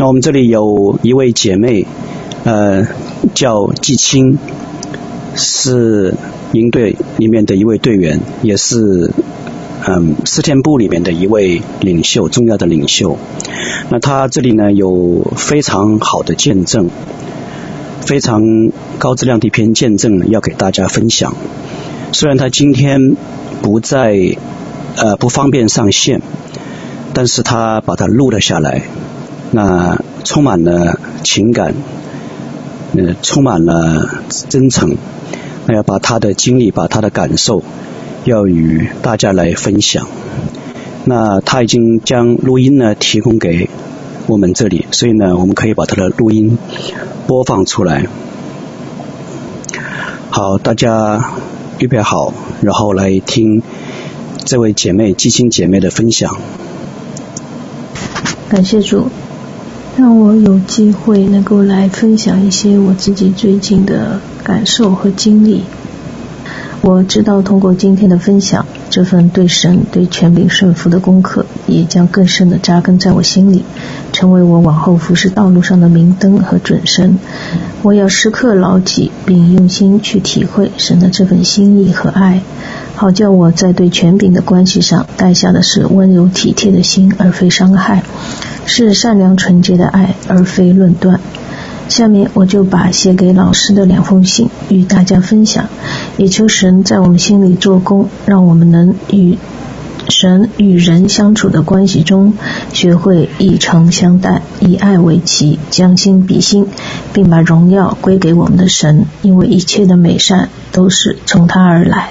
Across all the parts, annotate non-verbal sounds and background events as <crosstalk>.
那我们这里有一位姐妹，呃，叫季青，是营队里面的一位队员，也是嗯四天部里面的一位领袖，重要的领袖。那她这里呢有非常好的见证，非常高质量的一篇见证要给大家分享。虽然她今天不在，呃不方便上线，但是她把它录了下来。那充满了情感，呃，充满了真诚。那要把他的经历，把他的感受，要与大家来分享。那他已经将录音呢提供给我们这里，所以呢，我们可以把他的录音播放出来。好，大家预备好，然后来听这位姐妹、基金姐妹的分享。感谢主。让我有机会能够来分享一些我自己最近的感受和经历。我知道通过今天的分享，这份对神、对权柄顺服的功课，也将更深地扎根在我心里，成为我往后服侍道路上的明灯和准绳。我要时刻牢记，并用心去体会神的这份心意和爱，好叫我在对权柄的关系上带下的是温柔体贴的心，而非伤害。是善良纯洁的爱，而非论断。下面我就把写给老师的两封信与大家分享，也求神在我们心里做工，让我们能与神与人相处的关系中，学会以诚相待，以爱为旗，将心比心，并把荣耀归给我们的神，因为一切的美善都是从他而来。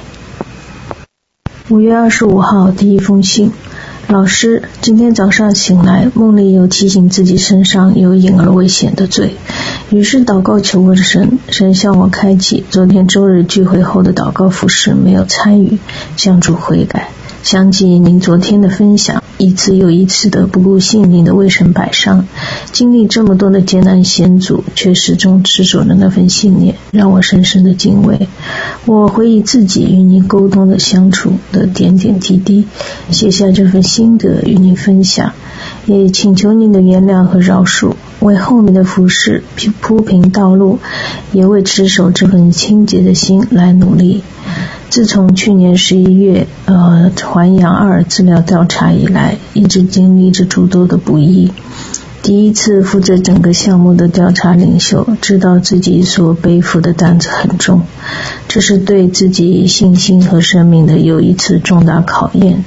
五月二十五号，第一封信。老师，今天早上醒来，梦里有提醒自己身上有隐而未显的罪，于是祷告求问神，神向我开启昨天周日聚会后的祷告服饰没有参与，向主悔改。想起您昨天的分享，一次又一次的不顾性命的为神摆上，经历这么多的艰难险阻，却始终持守着那份信念，让我深深的敬畏。我回忆自己与您沟通的相处的点点滴滴，写下这份心得与您分享，也请求您的原谅和饶恕，为后面的服事铺平道路，也为持守这份清洁的心来努力。自从去年十一月，呃，环阳二资料调查以来，一直经历着诸多的不易。第一次负责整个项目的调查领袖，知道自己所背负的担子很重，这是对自己信心和生命的又一次重大考验。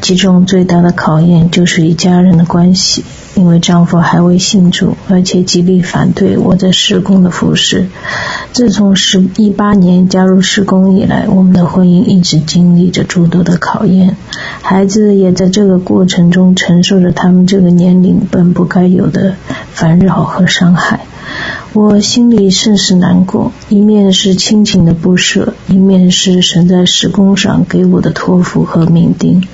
其中最大的考验就是与家人的关系，因为丈夫还未信主，而且极力反对我在施工的服事。自从十一八年加入施工以来，我们的婚姻一直经历着诸多的考验，孩子也在这个过程中承受着他们这个年龄本不该有的烦扰和伤害。我心里甚是难过，一面是亲情的不舍，一面是神在施工上给我的托付和命定。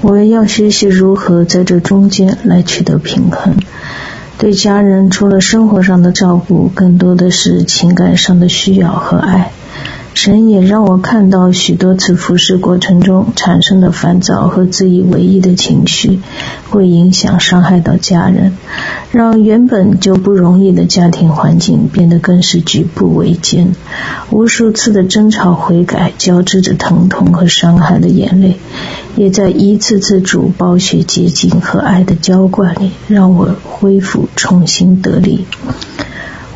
我们要学习如何在这中间来取得平衡。对家人除了生活上的照顾，更多的是情感上的需要和爱。神也让我看到许多次服侍过程中产生的烦躁和自以为意的情绪，会影响伤害到家人，让原本就不容易的家庭环境变得更是举步维艰。无数次的争吵悔改，交织着疼痛和伤害的眼泪，也在一次次主宝血洁净和爱的浇灌里，让我恢复重新得力。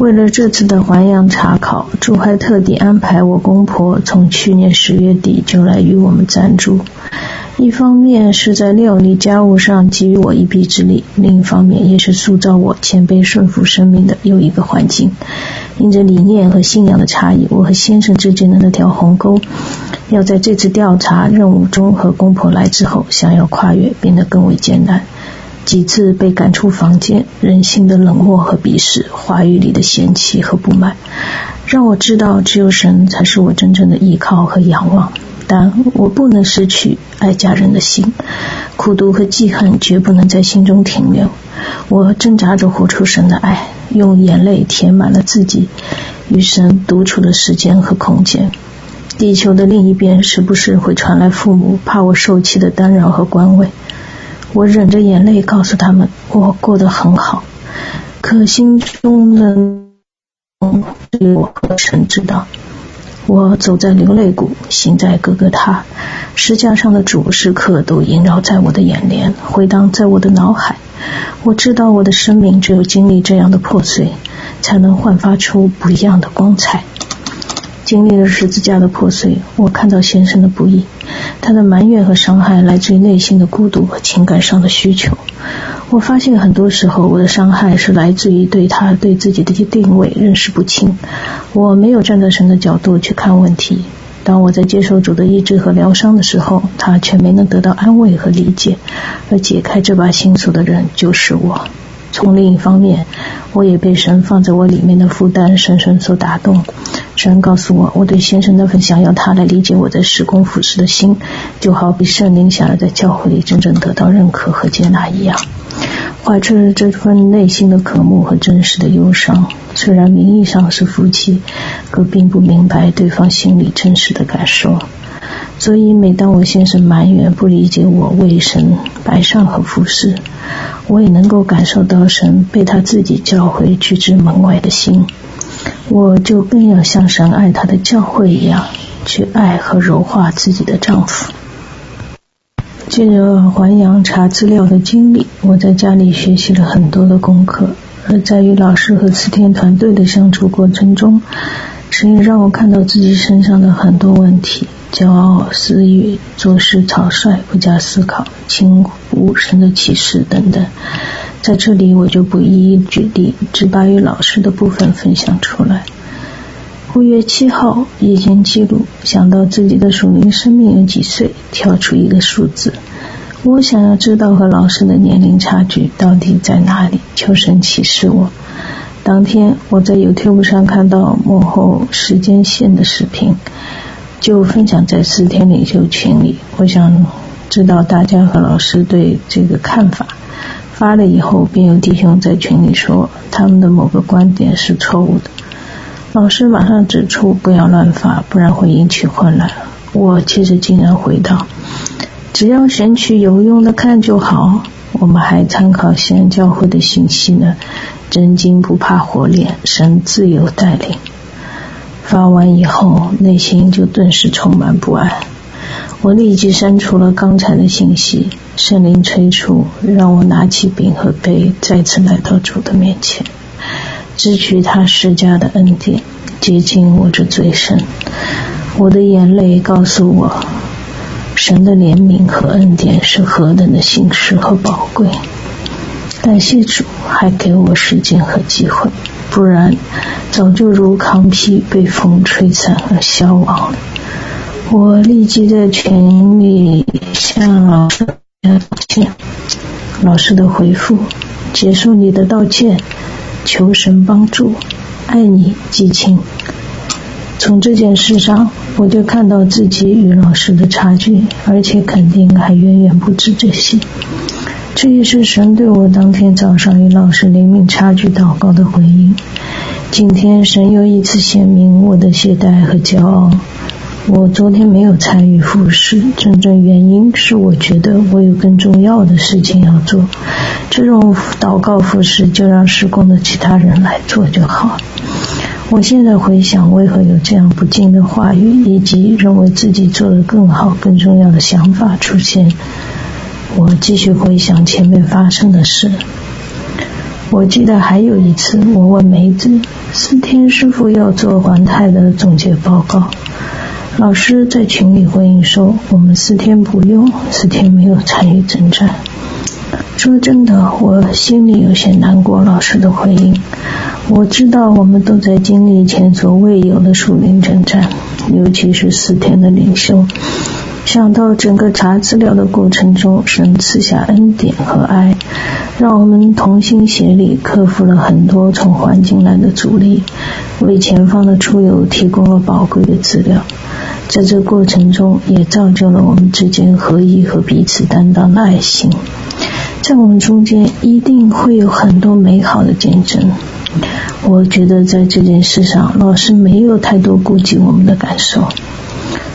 为了这次的环阳查考，朱还特地安排我公婆从去年十月底就来与我们暂住。一方面是在料理家务上给予我一臂之力，另一方面也是塑造我谦卑顺服生命的又一个环境。因着理念和信仰的差异，我和先生之间的那条鸿沟，要在这次调查任务中和公婆来之后，想要跨越变得更为艰难。几次被赶出房间，人性的冷漠和鄙视，话语里的嫌弃和不满，让我知道只有神才是我真正的依靠和仰望。但我不能失去爱家人的心，苦毒和记恨绝不能在心中停留。我挣扎着活出神的爱，用眼泪填满了自己与神独处的时间和空间。地球的另一边时不时会传来父母怕我受气的干扰和关慰。我忍着眼泪告诉他们，我过得很好，可心中的只有我和神知道。我走在流泪谷，行在哥哥他，石架上的主时刻都萦绕在我的眼帘，回荡在我的脑海。我知道我的生命只有经历这样的破碎，才能焕发出不一样的光彩。经历了十字架的破碎，我看到先生的不易，他的埋怨和伤害来自于内心的孤独和情感上的需求。我发现很多时候，我的伤害是来自于对他对自己的一些定位认识不清。我没有站在神的角度去看问题。当我在接受主的医治和疗伤的时候，他却没能得到安慰和理解。而解开这把心锁的人就是我。从另一方面，我也被神放在我里面的负担深深所打动。神告诉我，我对先生那份想要他来理解我在事工服事的心，就好比圣灵想要在教会里真正得到认可和接纳一样。怀着这份内心的渴慕和真实的忧伤，虽然名义上是夫妻，可并不明白对方心里真实的感受。所以，每当我先生埋怨不理解我为神摆上和服侍，我也能够感受到神被他自己教会拒之门外的心。我就更要像神爱他的教会一样，去爱和柔化自己的丈夫。借着还阳查资料的经历，我在家里学习了很多的功课，而在与老师和慈天团队的相处过程中，神也让我看到自己身上的很多问题：骄傲、私欲、做事草率、不加思考、轻忽神的启示等等。在这里，我就不一一举例，只把与老师的部分分享出来。五月七号，夜间记录，想到自己的属灵生命有几岁，跳出一个数字。我想要知道和老师的年龄差距到底在哪里，求神启示我。当天我在 YouTube 上看到幕后时间线的视频，就分享在四天领袖群里。我想知道大家和老师对这个看法。发了以后，便有弟兄在群里说，他们的某个观点是错误的。老师马上指出不要乱发，不然会引起混乱。我其实竟然回道：只要选取有用的看就好。我们还参考西安教会的信息呢。真金不怕火炼，神自有带领。发完以后，内心就顿时充满不安。我立即删除了刚才的信息。圣灵催促，让我拿起饼和杯，再次来到主的面前。支取他施加的恩典，洁净我这罪身。我的眼泪告诉我，神的怜悯和恩典是何等的信实和宝贵。感谢主，还给我时间和机会，不然早就如糠皮被风吹散而消亡了。我立即在群里向老师道歉。老师的回复：接受你的道歉。求神帮助，爱你，季青。从这件事上，我就看到自己与老师的差距，而且肯定还远远不止这些。这也是神对我当天早上与老师灵敏差距祷告的回应。今天神又一次显明我的懈怠和骄傲。我昨天没有参与复试，真正原因是我觉得我有更重要的事情要做。这种祷告复试就让施工的其他人来做就好。我现在回想，为何有这样不敬的话语，以及认为自己做得更好、更重要的想法出现。我继续回想前面发生的事。我记得还有一次，我问梅子，四天师傅要做环太的总结报告。老师在群里回应说：“我们四天不用，四天没有参与征战。”说真的，我心里有些难过。老师的回应，我知道我们都在经历前所未有的属灵征战，尤其是四天的领袖。想到整个查资料的过程中，神赐下恩典和爱，让我们同心协力，克服了很多从环境来的阻力，为前方的出游提供了宝贵的资料。在这过程中，也造就了我们之间合一和彼此担当的爱心。在我们中间，一定会有很多美好的见证。我觉得在这件事上，老师没有太多顾及我们的感受。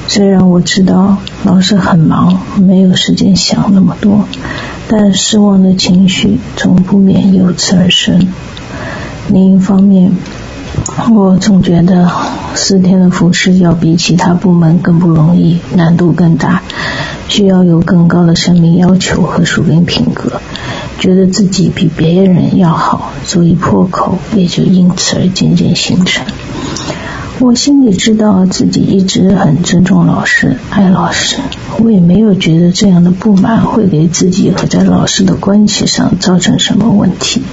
虽然我知道老师很忙，没有时间想那么多，但失望的情绪总不免由此而生。另一方面，我总觉得四天的服事要比其他部门更不容易，难度更大，需要有更高的生命要求和属灵品格，觉得自己比别人要好，所以破口也就因此而渐渐形成。我心里知道自己一直很尊重老师，爱老师，我也没有觉得这样的不满会给自己和在老师的关系上造成什么问题。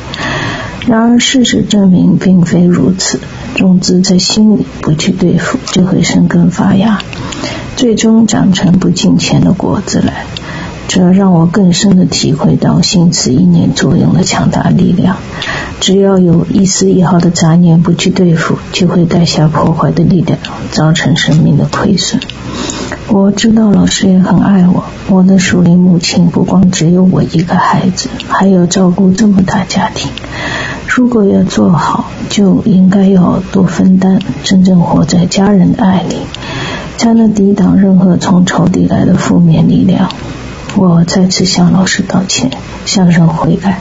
然而事实证明并非如此，种子在心里不去对付，就会生根发芽，最终长成不敬钱的果子来。这让我更深地体会到心思意念作用的强大力量。只要有一丝一毫的杂念不去对付，就会带下破坏的力量，造成生命的亏损。我知道老师也很爱我，我的属灵母亲不光只有我一个孩子，还要照顾这么大家庭。如果要做好，就应该要多分担，真正活在家人的爱里，才能抵挡任何从仇敌来的负面力量。我再次向老师道歉，向神悔改，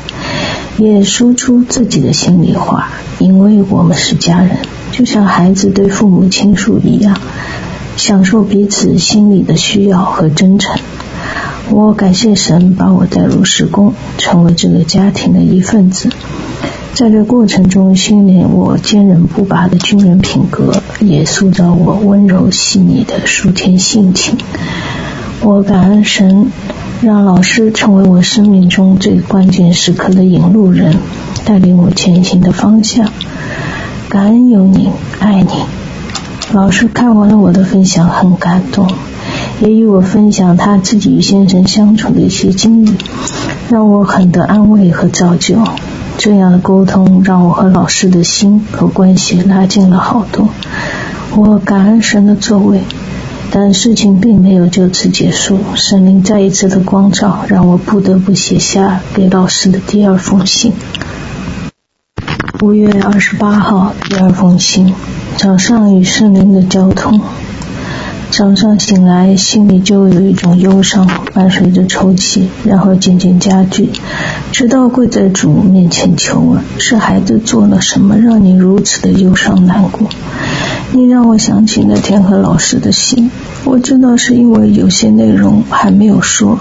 也说出自己的心里话，因为我们是家人，就像孩子对父母亲属一样，享受彼此心里的需要和真诚。我感谢神把我带入事工，成为这个家庭的一份子，在这过程中训练我坚韧不拔的军人品格，也塑造我温柔细腻的属天性情。我感恩神，让老师成为我生命中最关键时刻的引路人，带领我前行的方向。感恩有你，爱你。老师看完了我的分享，很感动，也与我分享他自己与先生相处的一些经历，让我很得安慰和造就。这样的沟通，让我和老师的心和关系拉近了好多。我感恩神的作为。但事情并没有就此结束，圣灵再一次的光照，让我不得不写下给老师的第二封信。五月二十八号，第二封信，早上与圣灵的交通。早上醒来，心里就有一种忧伤，伴随着抽泣，然后渐渐加剧，直到跪在主面前求问：是孩子做了什么，让你如此的忧伤难过？你让我想起那天和老师的信，我知道是因为有些内容还没有说，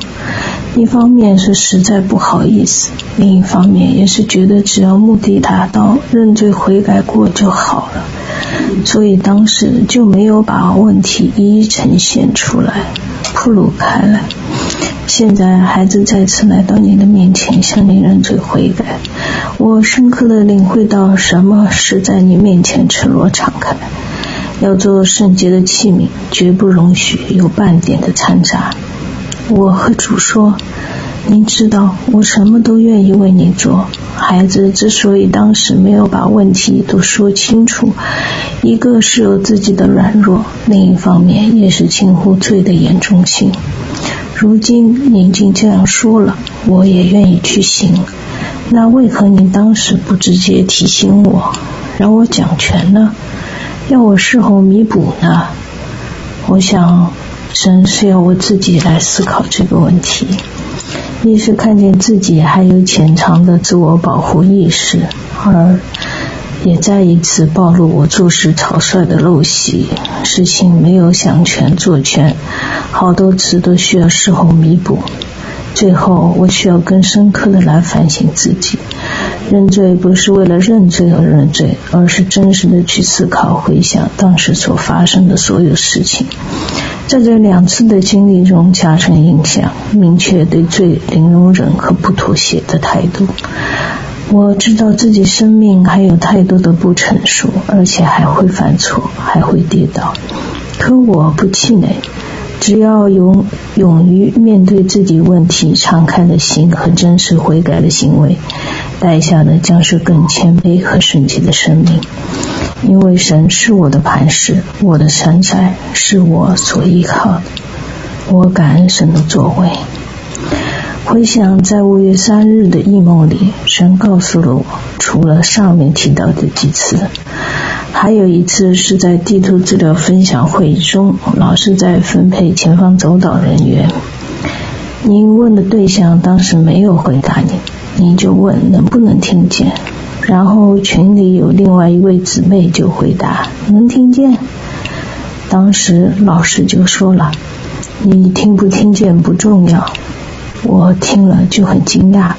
一方面是实在不好意思，另一方面也是觉得只要目的达到，认罪悔改过就好了，所以当时就没有把问题一一呈现出来，铺露开来。现在孩子再次来到你的面前，向你认罪悔改，我深刻的领会到什么是在你面前赤裸敞开。要做圣洁的器皿，绝不容许有半点的掺杂。我和主说：“您知道，我什么都愿意为您做。”孩子之所以当时没有把问题都说清楚，一个是有自己的软弱，另一方面也是轻忽罪的严重性。如今您已经这样说了，我也愿意去行。那为何您当时不直接提醒我，让我讲全呢？要我事后弥补呢？我想，神是要我自己来思考这个问题。一是看见自己还有潜藏的自我保护意识，二也再一次暴露我做事草率的陋习，事情没有想全做全，好多次都需要事后弥补。最后，我需要更深刻的来反省自己。认罪不是为了认罪而认罪，而是真实的去思考、回想当时所发生的所有事情，在这两次的经历中加深印象，明确对罪零容忍和不妥协的态度。我知道自己生命还有太多的不成熟，而且还会犯错，还会跌倒，可我不气馁。只要勇勇于面对自己问题，敞开的心和真实悔改的行为，带下的将是更谦卑和圣洁的生命。因为神是我的磐石，我的山寨，是我所依靠的。我感恩神的作为。回想在五月三日的异梦里，神告诉了我，除了上面提到的几次。还有一次是在地图资料分享会中，老师在分配前方走导人员。您问的对象当时没有回答您，您就问能不能听见，然后群里有另外一位姊妹就回答：“能听见。”当时老师就说了：“你听不听见不重要。”我听了就很惊讶。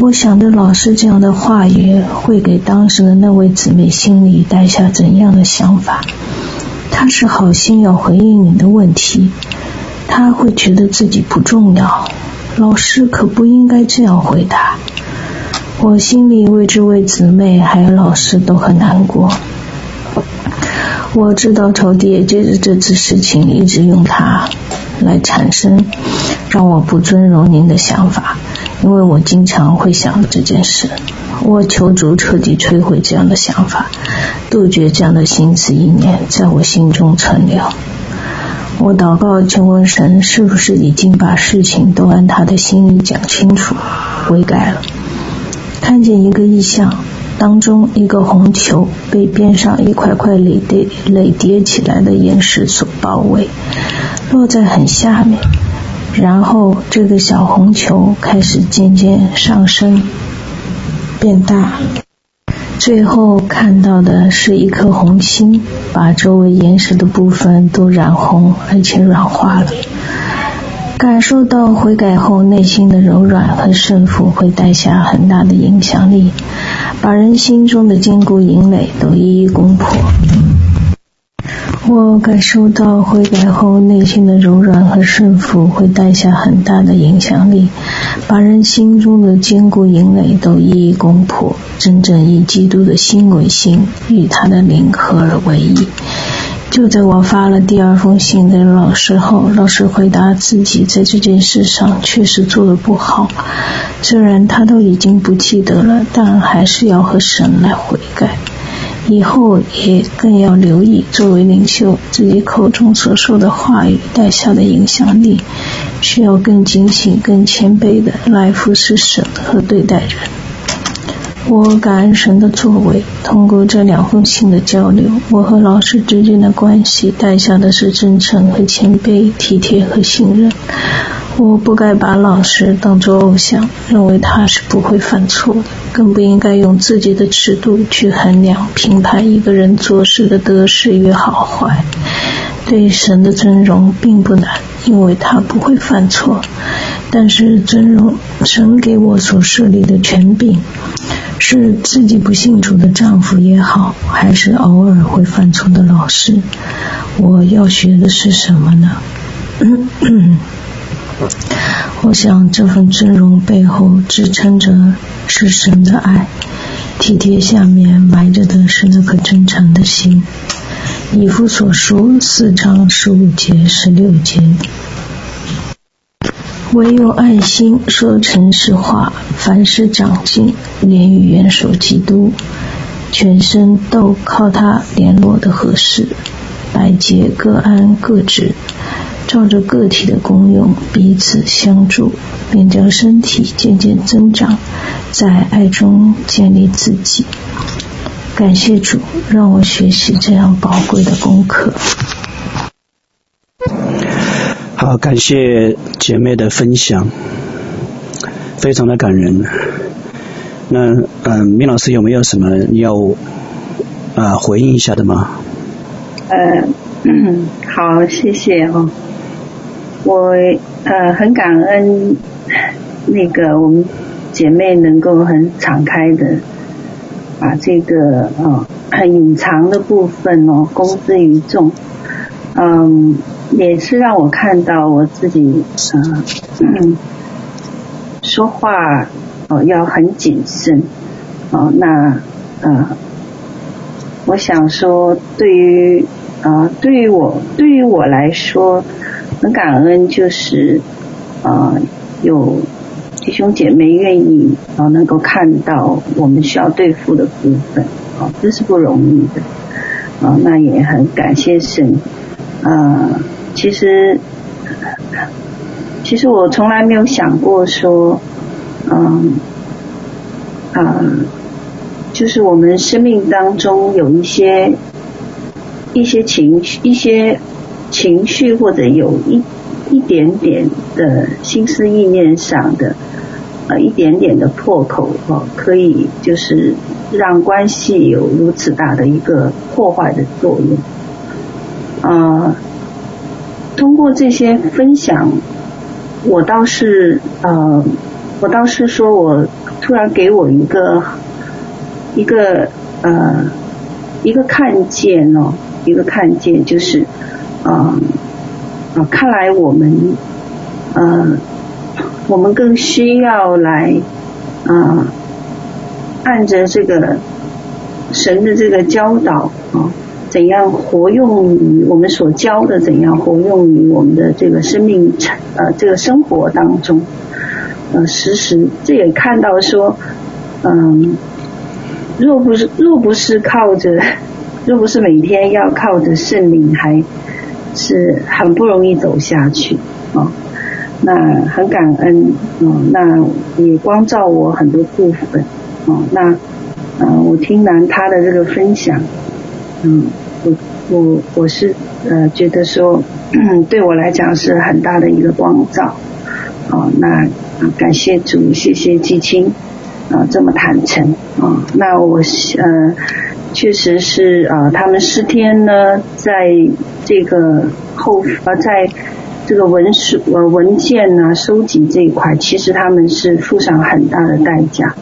我想着老师这样的话语会给当时的那位姊妹心里带下怎样的想法？他是好心要回应你的问题，他会觉得自己不重要。老师可不应该这样回答。我心里为这位姊妹还有老师都很难过。我知道仇敌也借着这次事情一直用它来产生让我不尊荣您的想法，因为我经常会想这件事。我求主彻底摧毁这样的想法，杜绝这样的心思意念在我心中存留。我祷告求问神，是不是已经把事情都按他的心意讲清楚，悔改了？看见一个异象，当中一个红球被边上一块块垒叠垒叠起来的岩石所包围，落在很下面，然后这个小红球开始渐渐上升，变大，最后看到的是一颗红心，把周围岩石的部分都染红，而且软化了。感受到悔改后内心的柔软和胜负，会带下很大的影响力，把人心中的坚固营垒都一一攻破。我感受到悔改后内心的柔软和顺服，会带下很大的影响力，把人心中的坚固营垒都一一攻破，真正以基督的心为心，与他的灵合而为一。就在我发了第二封信给老师后，老师回答自己在这件事上确实做的不好，虽然他都已经不记得了，但还是要和神来悔改，以后也更要留意作为领袖自己口中所说的话语带下的影响力，需要更警醒、更谦卑的来服侍神和对待人。我感恩神的作为，通过这两封信的交流，我和老师之间的关系带下的是真诚和谦卑、体贴和信任。我不该把老师当作偶像，认为他是不会犯错的，更不应该用自己的尺度去衡量、评判一个人做事的得失与好坏。对神的尊荣并不难，因为他不会犯错。但是尊荣神给我所设立的权柄。是自己不信主的丈夫也好，还是偶尔会犯错的老师，我要学的是什么呢？<clears throat> 我想这份尊荣背后支撑着是神的爱，体贴下面埋着的是那颗真诚的心。以弗所书四章十五节、十六节。唯有爱心说诚实话，凡事长进，连于元首基督，全身都靠他联络的合适，百节各安各职，照着个体的功用彼此相助，便将身体渐渐增长，在爱中建立自己。感谢主，让我学习这样宝贵的功课。好，感谢姐妹的分享，非常的感人。那嗯，明老师有没有什么要啊回应一下的吗？呃，嗯，好，谢谢哦。我呃很感恩那个我们姐妹能够很敞开的把这个呃很隐藏的部分哦公之于众，嗯。也是让我看到我自己，呃、嗯，说话哦要很谨慎，哦那呃，我想说对于啊、呃、对于我对于我来说很感恩，就是啊、呃、有弟兄姐妹愿意啊、呃、能够看到我们需要对付的部分，哦这是不容易的，啊、呃、那也很感谢神，啊、呃。其实，其实我从来没有想过说，嗯，啊，就是我们生命当中有一些一些情绪、一些情绪，或者有一一点点的心思意念上的呃一点点的破口哦，可以就是让关系有如此大的一个破坏的作用。呃，通过这些分享，我倒是呃，我倒是说我突然给我一个一个呃一个看见哦，一个看见就是呃。啊，看来我们，呃，我们更需要来，啊，按着这个神的这个教导啊，怎样活用于我们所教的，怎样活用于我们的这个生命呃这个生活当中，呃，时时这也看到说，嗯，若不是若不是靠着，若不是每天要靠着圣灵还。是很不容易走下去啊，那很感恩啊，那也光照我很多部分啊，那呃，我听完他的这个分享，嗯，我我我是呃觉得说，<clears throat> 对我来讲是很大的一个光照啊，那感谢主，谢谢季青啊这么坦诚啊，那我呃。确实是啊，他们诗篇呢，在这个后呃，在这个文书呃文件啊收集这一块，其实他们是付上很大的代价，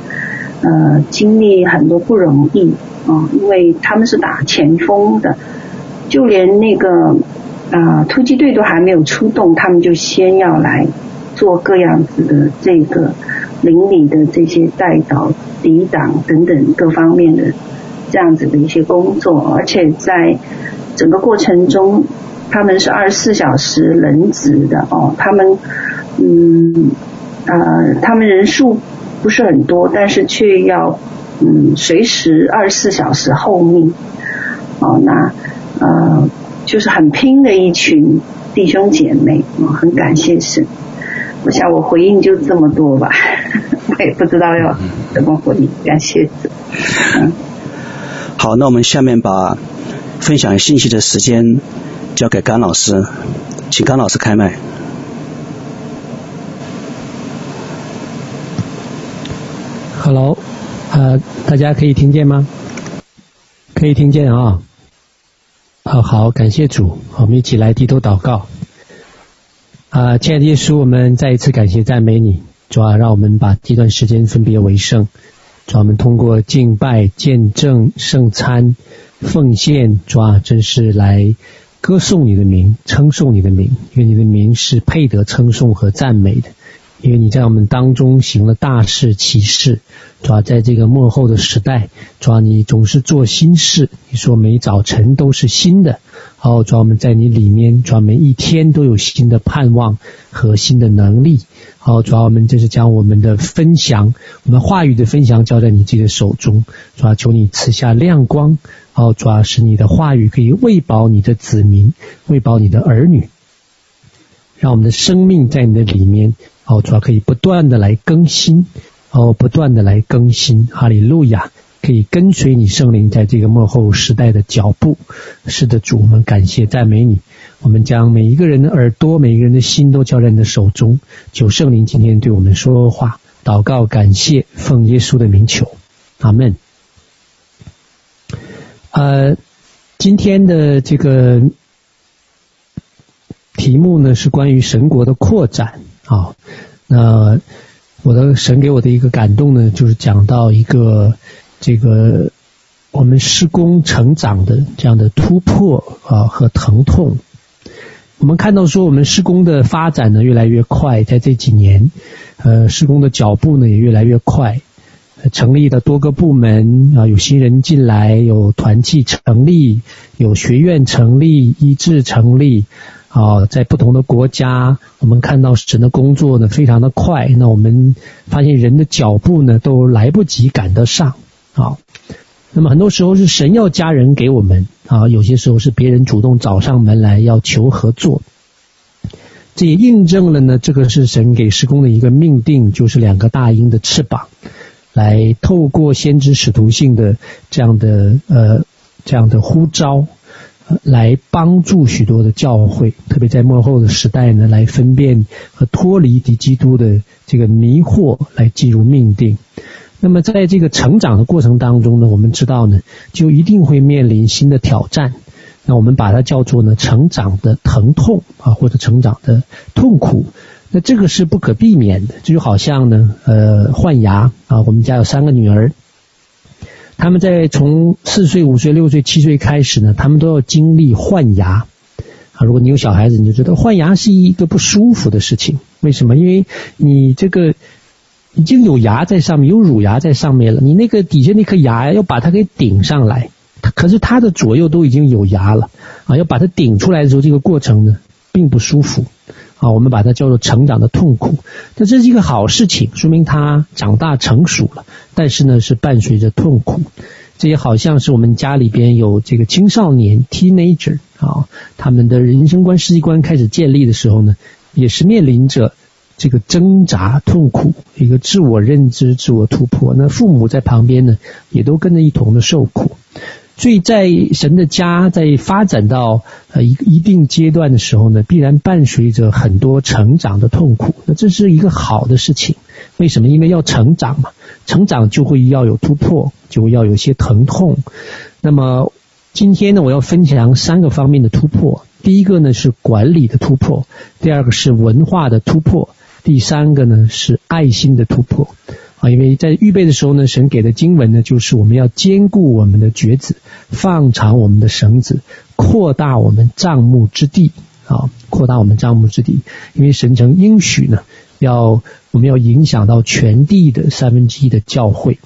呃，经历很多不容易啊，因为他们是打前锋的，就连那个啊突击队都还没有出动，他们就先要来做各样子的这个邻里的这些代祷、抵挡等等各方面的。这样子的一些工作，而且在整个过程中，他们是二十四小时轮值的哦。他们嗯呃，他们人数不是很多，但是却要嗯随时二十四小时候命哦。那呃就是很拼的一群弟兄姐妹哦，很感谢神。我想我回应就这么多吧，<laughs> 我也不知道要怎么回应，感谢主嗯。好，那我们下面把分享信息的时间交给甘老师，请甘老师开麦。Hello，呃，大家可以听见吗？可以听见啊。好好，感谢主，我们一起来低头祷告。啊，亲爱的耶稣，我们再一次感谢赞美你，主啊，让我们把这段时间分别为圣。主，我们通过敬拜、见证、圣餐、奉献，主啊，真是来歌颂你的名，称颂你的名，因为你的名是配得称颂和赞美的。因为你在我们当中行了大事奇事，主要在这个幕后的时代，主要你总是做新事。你说每早晨都是新的，好，主要我们在你里面，主要每一天都有新的盼望和新的能力。好，主要我们就是将我们的分享，我们话语的分享交在你自己的手中，主要求你赐下亮光，好，主要使你的话语可以喂饱你的子民，喂饱你的儿女，让我们的生命在你的里面。哦，主要可以不断的来更新，哦，不断的来更新，哈利路亚，可以跟随你圣灵在这个末后时代的脚步。是的，主，我们感谢赞美你。我们将每一个人的耳朵、每一个人的心都交在你的手中，求圣灵今天对我们说话。祷告，感谢，奉耶稣的名求，阿门。呃，今天的这个题目呢，是关于神国的扩展。好，那我的神给我的一个感动呢，就是讲到一个这个我们施工成长的这样的突破啊和疼痛。我们看到说，我们施工的发展呢越来越快，在这几年，呃，施工的脚步呢也越来越快，成立的多个部门啊，有新人进来，有团契成立，有学院成立，医治成立。啊，在不同的国家，我们看到神的工作呢，非常的快。那我们发现人的脚步呢，都来不及赶得上。啊，那么很多时候是神要加人给我们啊，有些时候是别人主动找上门来要求合作。这也印证了呢，这个是神给施工的一个命定，就是两个大鹰的翅膀，来透过先知使徒性的这样的呃这样的呼召。来帮助许多的教会，特别在末后的时代呢，来分辨和脱离敌基督的这个迷惑，来进入命定。那么在这个成长的过程当中呢，我们知道呢，就一定会面临新的挑战。那我们把它叫做呢，成长的疼痛啊，或者成长的痛苦。那这个是不可避免的，就好像呢，呃，换牙啊，我们家有三个女儿。他们在从四岁、五岁、六岁、七岁开始呢，他们都要经历换牙啊。如果你有小孩子，你就知道换牙是一个不舒服的事情。为什么？因为你这个已经有牙在上面，有乳牙在上面了，你那个底下那颗牙要把它给顶上来，可是它的左右都已经有牙了啊，要把它顶出来的时候，这个过程呢并不舒服。啊，我们把它叫做成长的痛苦，那这是一个好事情，说明他长大成熟了。但是呢，是伴随着痛苦。这也好像是我们家里边有这个青少年 （teenager） 啊，他们的人生观、世界观开始建立的时候呢，也是面临着这个挣扎、痛苦，一个自我认知、自我突破。那父母在旁边呢，也都跟着一同的受苦。所以在神的家在发展到呃一一定阶段的时候呢，必然伴随着很多成长的痛苦。那这是一个好的事情。为什么？因为要成长嘛，成长就会要有突破，就会要有些疼痛。那么今天呢，我要分享三个方面的突破。第一个呢是管理的突破，第二个是文化的突破，第三个呢是爱心的突破。啊，因为在预备的时候呢，神给的经文呢，就是我们要兼顾我们的橛子，放长我们的绳子，扩大我们帐幕之地。啊，扩大我们帐幕之地，因为神曾应许呢，要我们要影响到全地的三分之一的教会。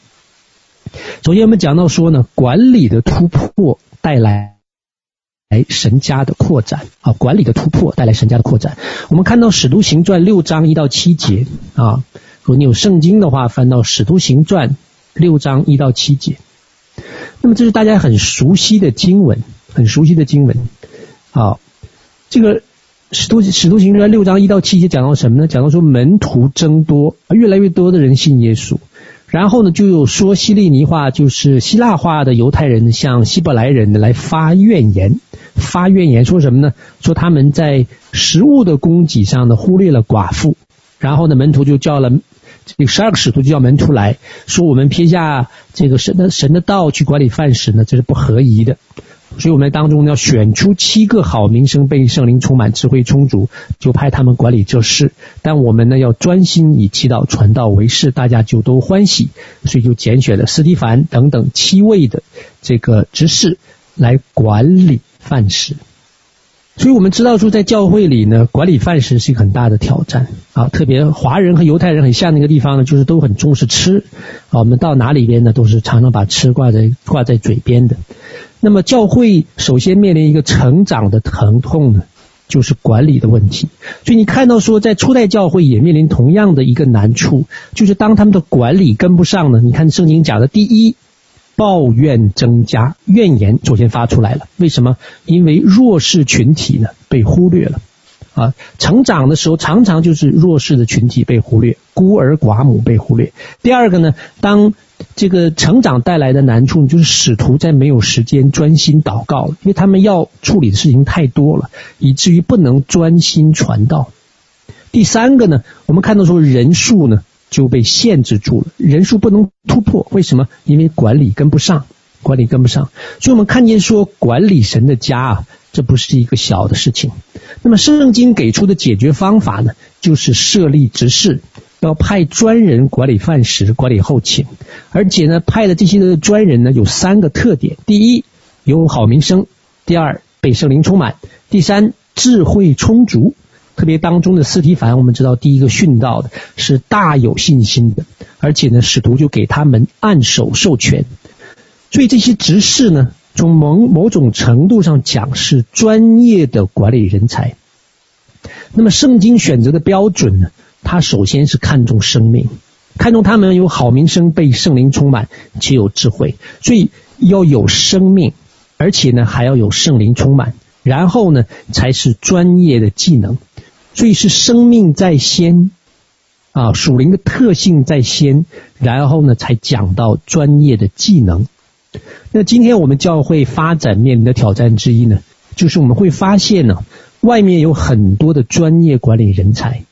昨天我们讲到说呢，管理的突破带来来神家的扩展。啊，管理的突破带来神家的扩展。我们看到《使徒行传》六章一到七节啊。如果你有圣经的话，翻到《使徒行传》六章一到七节，那么这是大家很熟悉的经文，很熟悉的经文。好，这个《使徒使徒行传》六章一到七节讲到什么呢？讲到说门徒增多，越来越多的人信耶稣。然后呢，就有说希利尼话，就是希腊话的犹太人向希伯来人来发怨言，发怨言说什么呢？说他们在食物的供给上呢，忽略了寡妇。然后呢，门徒就叫了。这个十二个使徒就叫门徒来说，我们撇下这个神的神的道去管理饭食呢，这是不合宜的。所以我们当中要选出七个好名声、被圣灵充满、智慧充足，就派他们管理这事。但我们呢，要专心以祈祷传道为事，大家就都欢喜，所以就拣选了斯提凡等等七位的这个执事来管理饭食。所以我们知道说，在教会里呢，管理饭食是一个很大的挑战啊。特别华人和犹太人很像那个地方呢，就是都很重视吃啊。我们到哪里边呢，都是常常把吃挂在挂在嘴边的。那么教会首先面临一个成长的疼痛呢，就是管理的问题。所以你看到说，在初代教会也面临同样的一个难处，就是当他们的管理跟不上呢。你看圣经讲的第一。抱怨增加，怨言首先发出来了。为什么？因为弱势群体呢被忽略了啊。成长的时候，常常就是弱势的群体被忽略，孤儿寡母被忽略。第二个呢，当这个成长带来的难处，就是使徒在没有时间专心祷告，因为他们要处理的事情太多了，以至于不能专心传道。第三个呢，我们看到说人数呢。就被限制住了，人数不能突破。为什么？因为管理跟不上，管理跟不上。所以我们看见说，管理神的家啊，这不是一个小的事情。那么圣经给出的解决方法呢，就是设立执事，要派专人管理饭食，管理后勤。而且呢，派的这些的专人呢，有三个特点：第一，有好名声；第二，被圣灵充满；第三，智慧充足。特别当中的斯提凡，我们知道第一个殉道的是大有信心的，而且呢，使徒就给他们按手授权。所以这些执事呢，从某某种程度上讲是专业的管理人才。那么圣经选择的标准呢，他首先是看重生命，看重他们有好名声、被圣灵充满且有智慧，所以要有生命，而且呢还要有圣灵充满，然后呢才是专业的技能。所以是生命在先啊，属灵的特性在先，然后呢才讲到专业的技能。那今天我们教会发展面临的挑战之一呢，就是我们会发现呢，外面有很多的专业管理人才，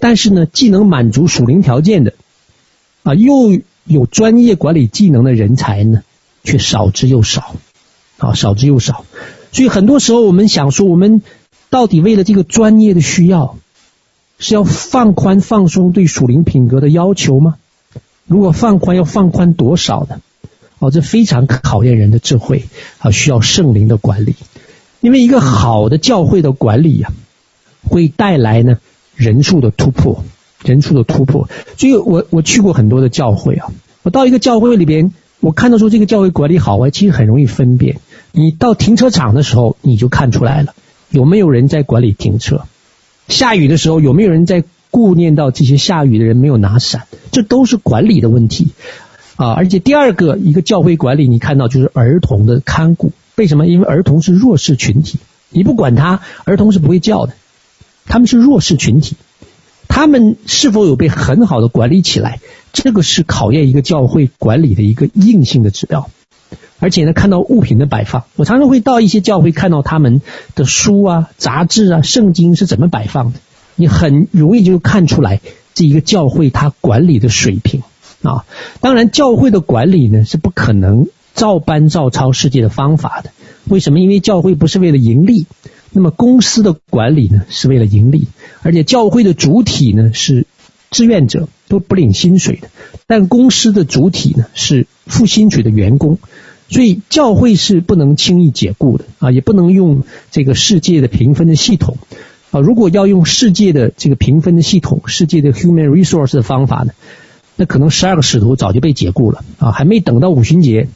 但是呢，既能满足属灵条件的，啊，又有专业管理技能的人才呢，却少之又少，啊，少之又少。所以很多时候我们想说，我们到底为了这个专业的需要，是要放宽放松对属灵品格的要求吗？如果放宽，要放宽多少呢？哦，这非常考验人的智慧啊，需要圣灵的管理。因为一个好的教会的管理啊，会带来呢人数的突破，人数的突破。所以我我去过很多的教会啊，我到一个教会里边，我看到说这个教会管理好啊，其实很容易分辨。你到停车场的时候，你就看出来了，有没有人在管理停车？下雨的时候，有没有人在顾念到这些下雨的人没有拿伞？这都是管理的问题啊。而且第二个，一个教会管理，你看到就是儿童的看顾。为什么？因为儿童是弱势群体，你不管他，儿童是不会叫的。他们是弱势群体，他们是否有被很好的管理起来？这个是考验一个教会管理的一个硬性的指标。而且呢，看到物品的摆放，我常常会到一些教会看到他们的书啊、杂志啊、圣经是怎么摆放的，你很容易就看出来这一个教会它管理的水平啊。当然，教会的管理呢是不可能。照搬照抄世界的方法的，为什么？因为教会不是为了盈利，那么公司的管理呢是为了盈利，而且教会的主体呢是志愿者，都不领薪水的，但公司的主体呢是付薪水的员工，所以教会是不能轻易解雇的啊，也不能用这个世界的评分的系统啊，如果要用世界的这个评分的系统，世界的 human resource 的方法呢，那可能十二个使徒早就被解雇了啊，还没等到五旬节。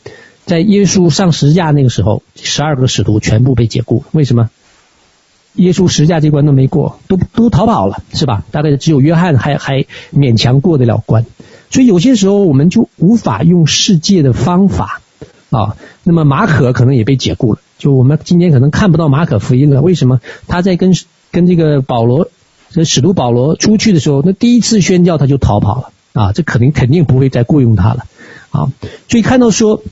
在耶稣上十字架那个时候，十二个使徒全部被解雇。为什么？耶稣十架这关都没过，都都逃跑了，是吧？大概只有约翰还还勉强过得了关。所以有些时候我们就无法用世界的方法啊。那么马可可能也被解雇了。就我们今天可能看不到马可福音了。为什么？他在跟跟这个保罗，这使徒保罗出去的时候，那第一次宣教他就逃跑了啊。这肯定肯定不会再雇佣他了啊。所以看到说。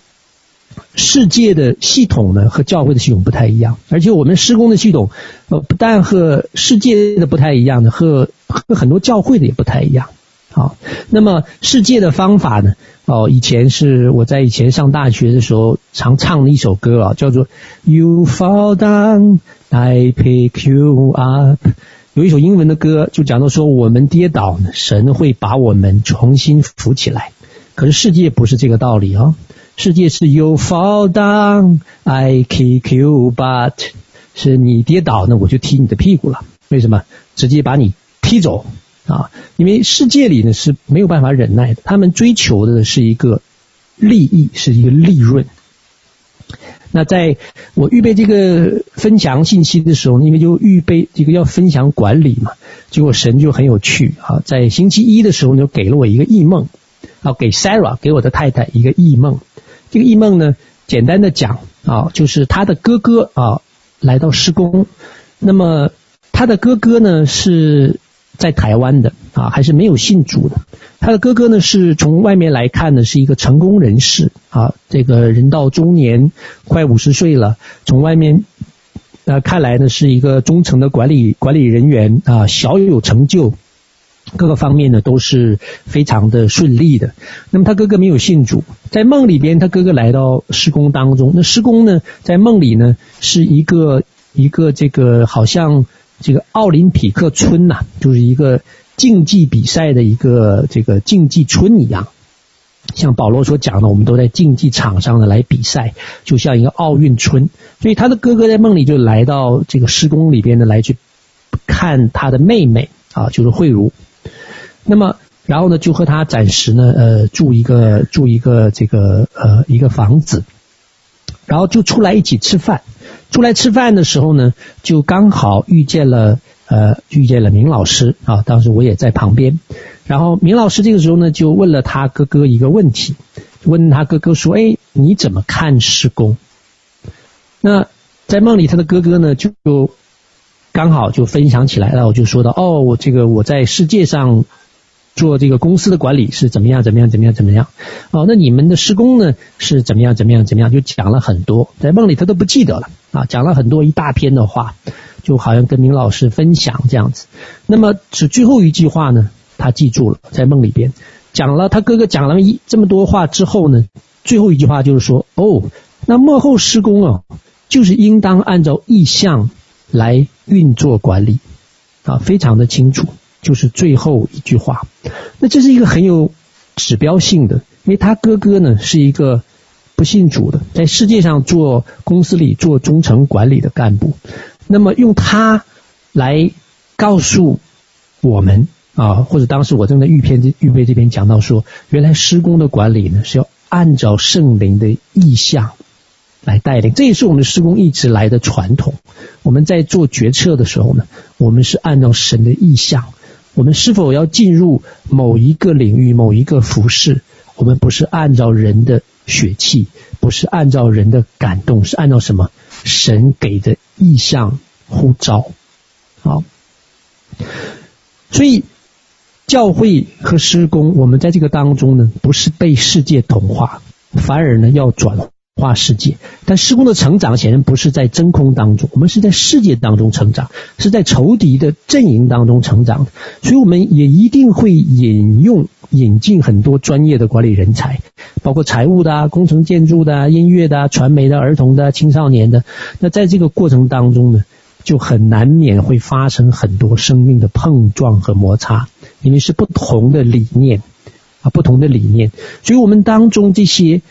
世界的系统呢，和教会的系统不太一样，而且我们施工的系统，呃，不但和世界的不太一样的，和和很多教会的也不太一样。好，那么世界的方法呢？哦，以前是我在以前上大学的时候常唱的一首歌啊，叫做 You fall down, I pick you up。有一首英文的歌就讲到说，我们跌倒，神会把我们重新扶起来。可是世界不是这个道理啊。世界是 You fall down, I kick you, but 是你跌倒，呢我就踢你的屁股了。为什么？直接把你踢走啊！因为世界里呢是没有办法忍耐的，他们追求的是一个利益，是一个利润。那在我预备这个分享信息的时候，因为就预备这个要分享管理嘛，结果神就很有趣啊，在星期一的时候就给了我一个异梦，啊，给 Sarah 给我的太太一个异梦。这个易梦呢，简单的讲啊，就是他的哥哥啊来到施工，那么他的哥哥呢是在台湾的啊，还是没有信主的。他的哥哥呢是从外面来看呢是一个成功人士啊，这个人到中年，快五十岁了，从外面呃看来呢是一个中层的管理管理人员啊，小有成就。各个方面呢都是非常的顺利的。那么他哥哥没有信主，在梦里边，他哥哥来到施工当中。那施工呢，在梦里呢是一个一个这个好像这个奥林匹克村呐、就是一个竞技比赛的一个这个竞技村一样。像保罗所讲的，我们都在竞技场上呢来比赛，就像一个奥运村。所以他的哥哥在梦里就来到这个施工里边呢来去看他的妹妹啊，就是慧茹。那么，然后呢，就和他暂时呢，呃，住一个住一个这个呃一个房子，然后就出来一起吃饭。出来吃饭的时候呢，就刚好遇见了呃遇见了明老师啊，当时我也在旁边。然后明老师这个时候呢，就问了他哥哥一个问题，问他哥哥说：“哎，你怎么看施工？”那在梦里，他的哥哥呢就刚好就分享起来了，我就说到：“哦，我这个我在世界上。”做这个公司的管理是怎么样怎么样怎么样怎么样。哦，那你们的施工呢是怎么样怎么样怎么样？就讲了很多，在梦里他都不记得了啊，讲了很多一大篇的话，就好像跟明老师分享这样子。那么是最后一句话呢，他记住了，在梦里边讲了他哥哥讲了一这么多话之后呢，最后一句话就是说，哦，那幕后施工啊，就是应当按照意向来运作管理啊，非常的清楚。就是最后一句话，那这是一个很有指标性的，因为他哥哥呢是一个不信主的，在世界上做公司里做中层管理的干部，那么用他来告诉我们啊，或者当时我正在预片预备这边讲到说，原来施工的管理呢是要按照圣灵的意向来带领，这也是我们施工一直来的传统。我们在做决策的时候呢，我们是按照神的意向。我们是否要进入某一个领域、某一个服饰？我们不是按照人的血气，不是按照人的感动，是按照什么？神给的意向呼召。好，所以教会和施工，我们在这个当中呢，不是被世界同化，反而呢要转化世界，但施工的成长显然不是在真空当中，我们是在世界当中成长，是在仇敌的阵营当中成长，所以我们也一定会引用引进很多专业的管理人才，包括财务的、工程建筑的、音乐的、传媒的、儿童的、青少年的。那在这个过程当中呢，就很难免会发生很多生命的碰撞和摩擦，因为是不同的理念啊，不同的理念，所以我们当中这些。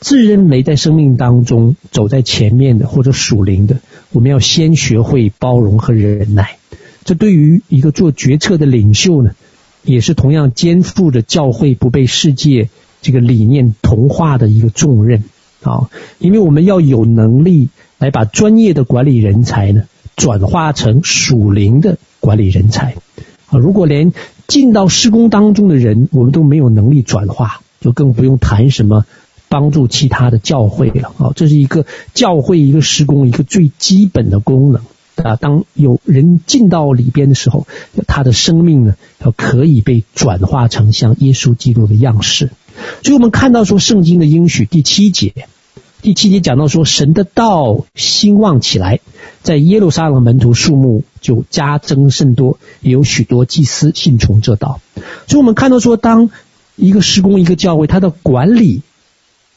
自认为在生命当中走在前面的或者属灵的，我们要先学会包容和忍耐。这对于一个做决策的领袖呢，也是同样肩负着教会不被世界这个理念同化的一个重任啊。因为我们要有能力来把专业的管理人才呢，转化成属灵的管理人才啊。如果连进到施工当中的人，我们都没有能力转化，就更不用谈什么。帮助其他的教会了啊，这是一个教会一个施工一个最基本的功能啊。当有人进到里边的时候，他的生命呢，要可以被转化成像耶稣基督的样式。所以我们看到说圣经的应许第七节，第七节讲到说神的道兴旺起来，在耶路撒冷门徒数目就加增甚多，也有许多祭司信从这道。所以我们看到说，当一个施工一个教会，它的管理。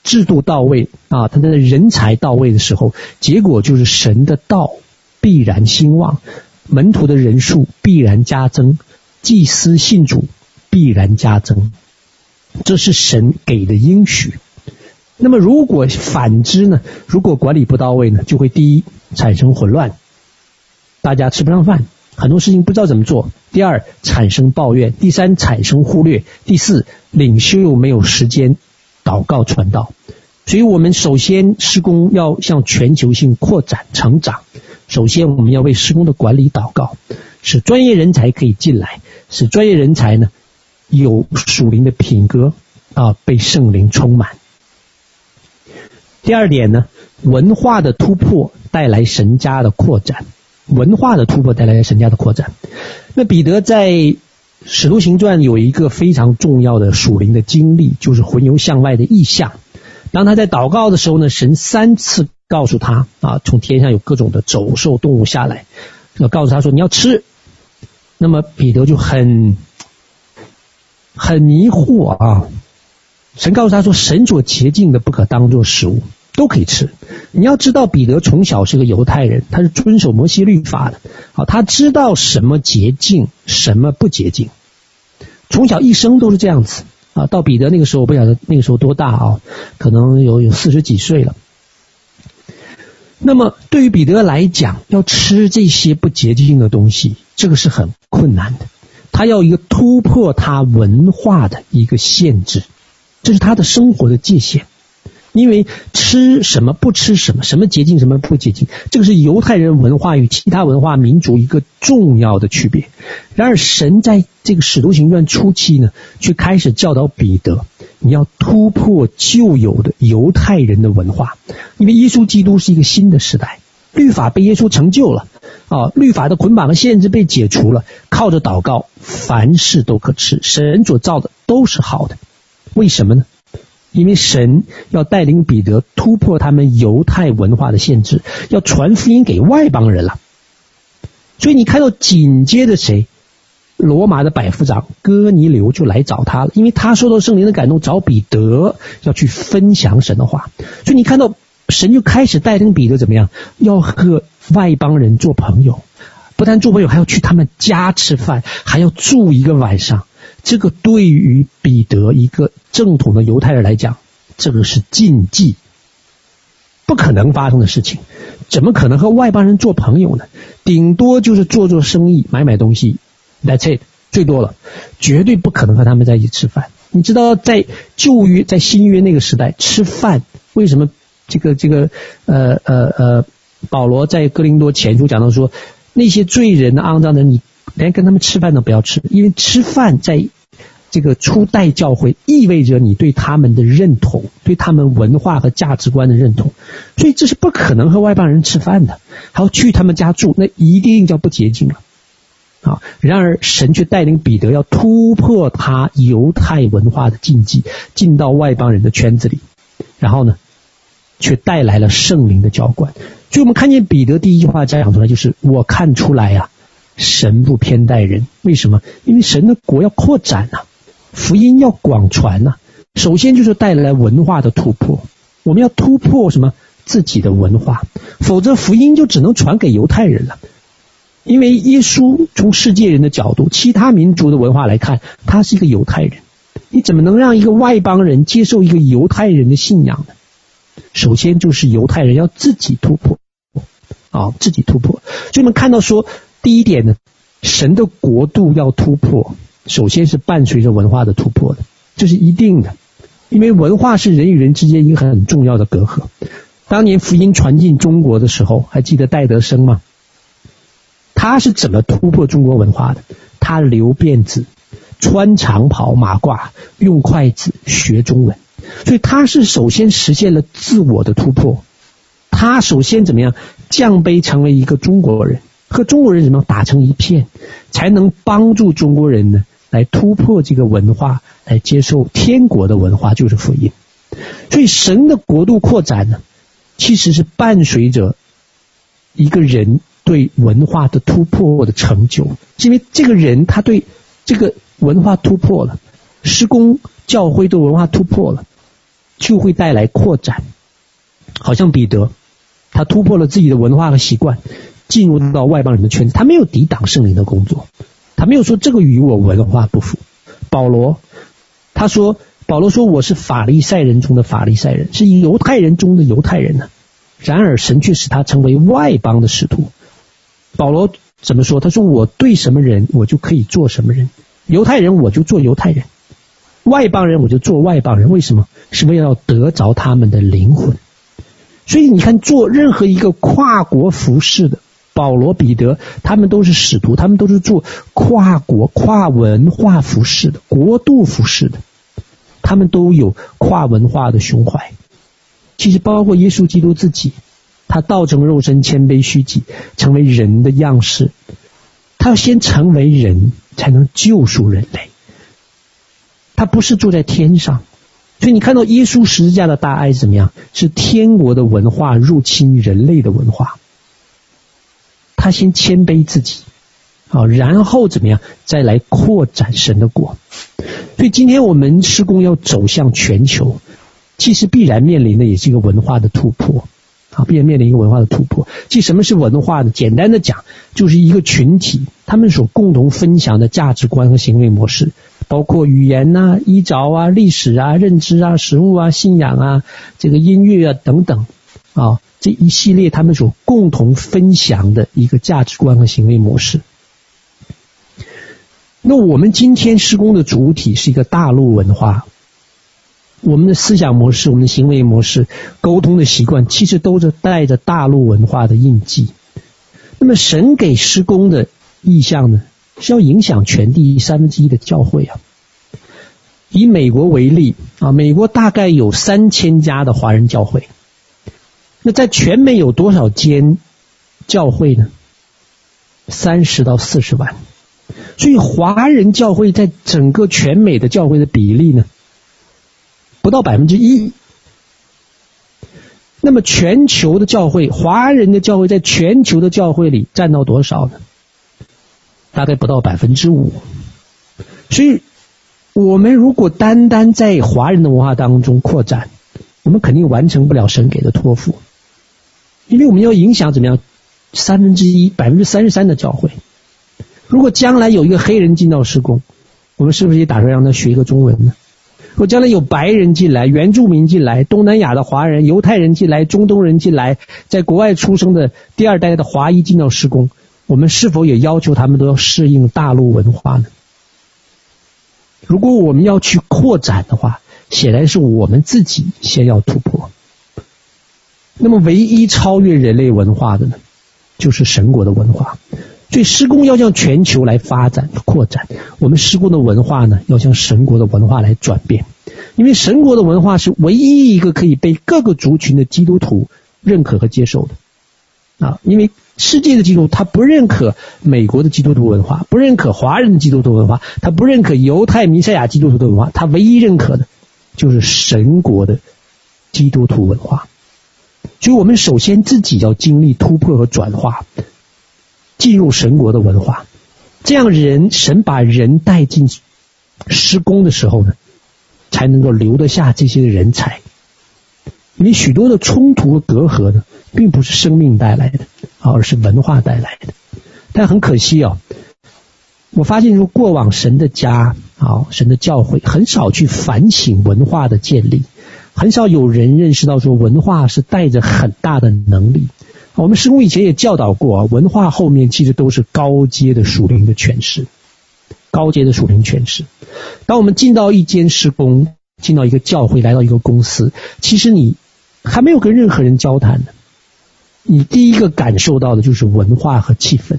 制度到位啊，他的人才到位的时候，结果就是神的道必然兴旺，门徒的人数必然加增，祭司信主必然加增，这是神给的应许。那么如果反之呢？如果管理不到位呢？就会第一产生混乱，大家吃不上饭，很多事情不知道怎么做；第二产生抱怨；第三产生忽略；第四领袖又没有时间。祷告传道，所以我们首先施工要向全球性扩展成长。首先，我们要为施工的管理祷告，使专业人才可以进来，使专业人才呢有属灵的品格啊，被圣灵充满。第二点呢，文化的突破带来神家的扩展，文化的突破带来神家的扩展。那彼得在。使徒行传有一个非常重要的属灵的经历，就是魂游向外的异象。当他在祷告的时候呢，神三次告诉他啊，从天上有各种的走兽动物下来，要告诉他说你要吃。那么彼得就很很迷惑啊。神告诉他说，神所洁净的不可当作食物，都可以吃。你要知道，彼得从小是个犹太人，他是遵守摩西律法的。好，他知道什么洁净，什么不洁净。从小一生都是这样子啊。到彼得那个时候，我不晓得那个时候多大啊，可能有有四十几岁了。那么对于彼得来讲，要吃这些不洁净的东西，这个是很困难的。他要一个突破他文化的一个限制，这是他的生活的界限。因为吃什么不吃什么，什么洁净什么不洁净，这个是犹太人文化与其他文化民族一个重要的区别。然而，神在这个使徒行传初期呢，却开始教导彼得，你要突破旧有的犹太人的文化，因为耶稣基督是一个新的时代，律法被耶稣成就了，啊，律法的捆绑和限制被解除了，靠着祷告，凡事都可吃。神所造的都是好的，为什么呢？因为神要带领彼得突破他们犹太文化的限制，要传福音给外邦人了。所以你看到紧接着谁？罗马的百夫长哥尼流就来找他了，因为他受到圣灵的感动，找彼得要去分享神的话。所以你看到神就开始带领彼得怎么样？要和外邦人做朋友，不但做朋友，还要去他们家吃饭，还要住一个晚上。这个对于彼得一个正统的犹太人来讲，这个是禁忌，不可能发生的事情。怎么可能和外邦人做朋友呢？顶多就是做做生意，买买东西，That's it，最多了，绝对不可能和他们在一起吃饭。你知道，在旧约、在新约那个时代，吃饭为什么这个这个呃呃呃，保罗在哥林多前书讲到说，那些罪人、肮脏的你。连跟他们吃饭都不要吃，因为吃饭在这个初代教会意味着你对他们的认同，对他们文化和价值观的认同，所以这是不可能和外邦人吃饭的，还要去他们家住，那一定叫不洁净了。啊！然而神却带领彼得要突破他犹太文化的禁忌，进到外邦人的圈子里，然后呢，却带来了圣灵的浇灌。所以我们看见彼得第一句话讲出来就是：我看出来呀、神不偏待人，为什么？因为神的国要扩展呐、福音要广传呐、首先就是带来文化的突破，我们要突破什么？自己的文化，否则福音就只能传给犹太人了。因为耶稣从世界人的角度，其他民族的文化来看，他是一个犹太人，你怎么能让一个外邦人接受一个犹太人的信仰呢？首先就是犹太人要自己突破啊，自己突破。所以我们看到说。第一点呢，神的国度要突破，首先是伴随着文化的突破的，这是一定的，因为文化是人与人之间一个很重要的隔阂。当年福音传进中国的时候，还记得戴德生吗？他是怎么突破中国文化的？他留辫子，穿长袍马褂，用筷子学中文，所以他是首先实现了自我的突破。他首先怎么样？降卑成为一个中国人。和中国人怎么打成一片，才能帮助中国人呢？来突破这个文化，来接受天国的文化，就是福音。所以神的国度扩展呢，其实是伴随着一个人对文化的突破的成就。因为这个人他对这个文化突破了，施工教会对文化突破了，就会带来扩展。好像彼得，他突破了自己的文化和习惯。进入到外邦人的圈子，他没有抵挡圣灵的工作，他没有说这个与我文化不符。保罗他说，保罗说我是法利赛人中的法利赛人，是犹太人中的犹太人呢。然而神却使他成为外邦的使徒。保罗怎么说？他说我对什么人，我就可以做什么人。犹太人我就做犹太人，外邦人我就做外邦人。为什么？是为了要得着他们的灵魂。所以你看，做任何一个跨国服侍的。保罗、彼得，他们都是使徒，他们都是做跨国、跨文化服侍的、国度服侍的，他们都有跨文化的胸怀。其实包括耶稣基督自己，他道成肉身、谦卑虚己，成为人的样式。他要先成为人，才能救赎人类。他不是住在天上，所以你看到耶稣十字架的大爱是怎么样？是天国的文化入侵人类的文化。他先谦卑自己，好，然后怎么样？再来扩展神的国。所以今天我们施工要走向全球，其实必然面临的也是一个文化的突破，啊，必然面临一个文化的突破。其实什么是文化呢？简单的讲，就是一个群体他们所共同分享的价值观和行为模式，包括语言呐、啊、衣着啊、历史啊、认知啊、食物啊、信仰啊、这个音乐啊等等，啊。这一系列他们所共同分享的一个价值观和行为模式。那我们今天施工的主体是一个大陆文化，我们的思想模式、我们的行为模式、沟通的习惯，其实都是带着大陆文化的印记。那么神给施工的意向呢，是要影响全地三分之一的教会啊。以美国为例啊，美国大概有三千家的华人教会。那在全美有多少间教会呢？三十到四十万。所以华人教会在整个全美的教会的比例呢，不到百分之一。那么全球的教会，华人的教会在全球的教会里占到多少呢？大概不到百分之五。所以，我们如果单单在华人的文化当中扩展，我们肯定完成不了神给的托付，因为我们要影响怎么样？三分之一，百分之三十三的教会。如果将来有一个黑人进到施工，我们是不是也打算让他学一个中文呢？如果将来有白人进来、原住民进来、东南亚的华人、犹太人进来、中东人进来，在国外出生的第二代的华裔进到施工，我们是否也要求他们都要适应大陆文化呢？如果我们要去扩展的话，显然是我们自己先要突破。那么，唯一超越人类文化的呢，就是神国的文化。所以，施工要向全球来发展扩展。我们施工的文化呢，要向神国的文化来转变。因为神国的文化是唯一一个可以被各个族群的基督徒认可和接受的啊。因为世界的基督徒他不认可美国的基督徒文化，不认可华人的基督徒文化，他不认可犹太弥赛亚基督徒的文化，他唯一认可的就是神国的基督徒文化。所以我们首先自己要经历突破和转化。进入神国的文化，这样人神把人带进施工的时候呢，才能够留得下这些人才。因为许多的冲突和隔阂呢，并不是生命带来的，而是文化带来的。但很可惜啊，我发现说过往神的家啊，神的教会很少去反省文化的建立，很少有人认识到说文化是带着很大的能力。我们施工以前也教导过，文化后面其实都是高阶的属灵的诠释，高阶的属灵诠释。当我们进到一间施工，进到一个教会，来到一个公司，其实你还没有跟任何人交谈呢，你第一个感受到的就是文化和气氛。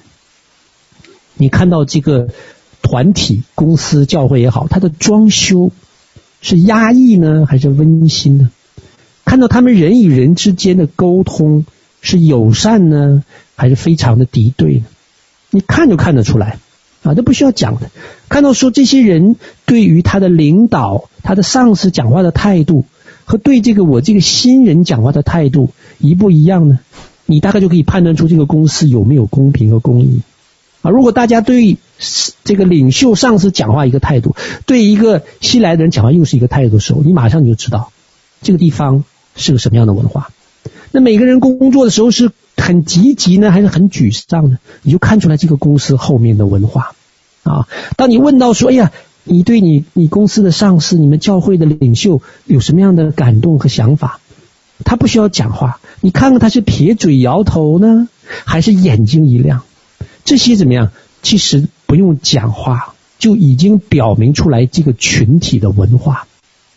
你看到这个团体、公司、教会也好，它的装修是压抑呢，还是温馨呢？看到他们人与人之间的沟通。是友善呢，还是非常的敌对呢？你看就看得出来啊，这不需要讲的。看到说这些人对于他的领导、他的上司讲话的态度，和对这个我这个新人讲话的态度一不一样呢？你大概就可以判断出这个公司有没有公平和公义啊。如果大家对这个领袖上司讲话一个态度，对一个新来的人讲话又是一个态度的时候，你马上你就知道这个地方是个什么样的文化。那每个人工作的时候是很积极呢，还是很沮丧呢？你就看出来这个公司后面的文化啊。当你问到说：“哎呀，你对你你公司的上司、你们教会的领袖有什么样的感动和想法？”他不需要讲话，你看看他是撇嘴摇头呢，还是眼睛一亮？这些怎么样？其实不用讲话，就已经表明出来这个群体的文化。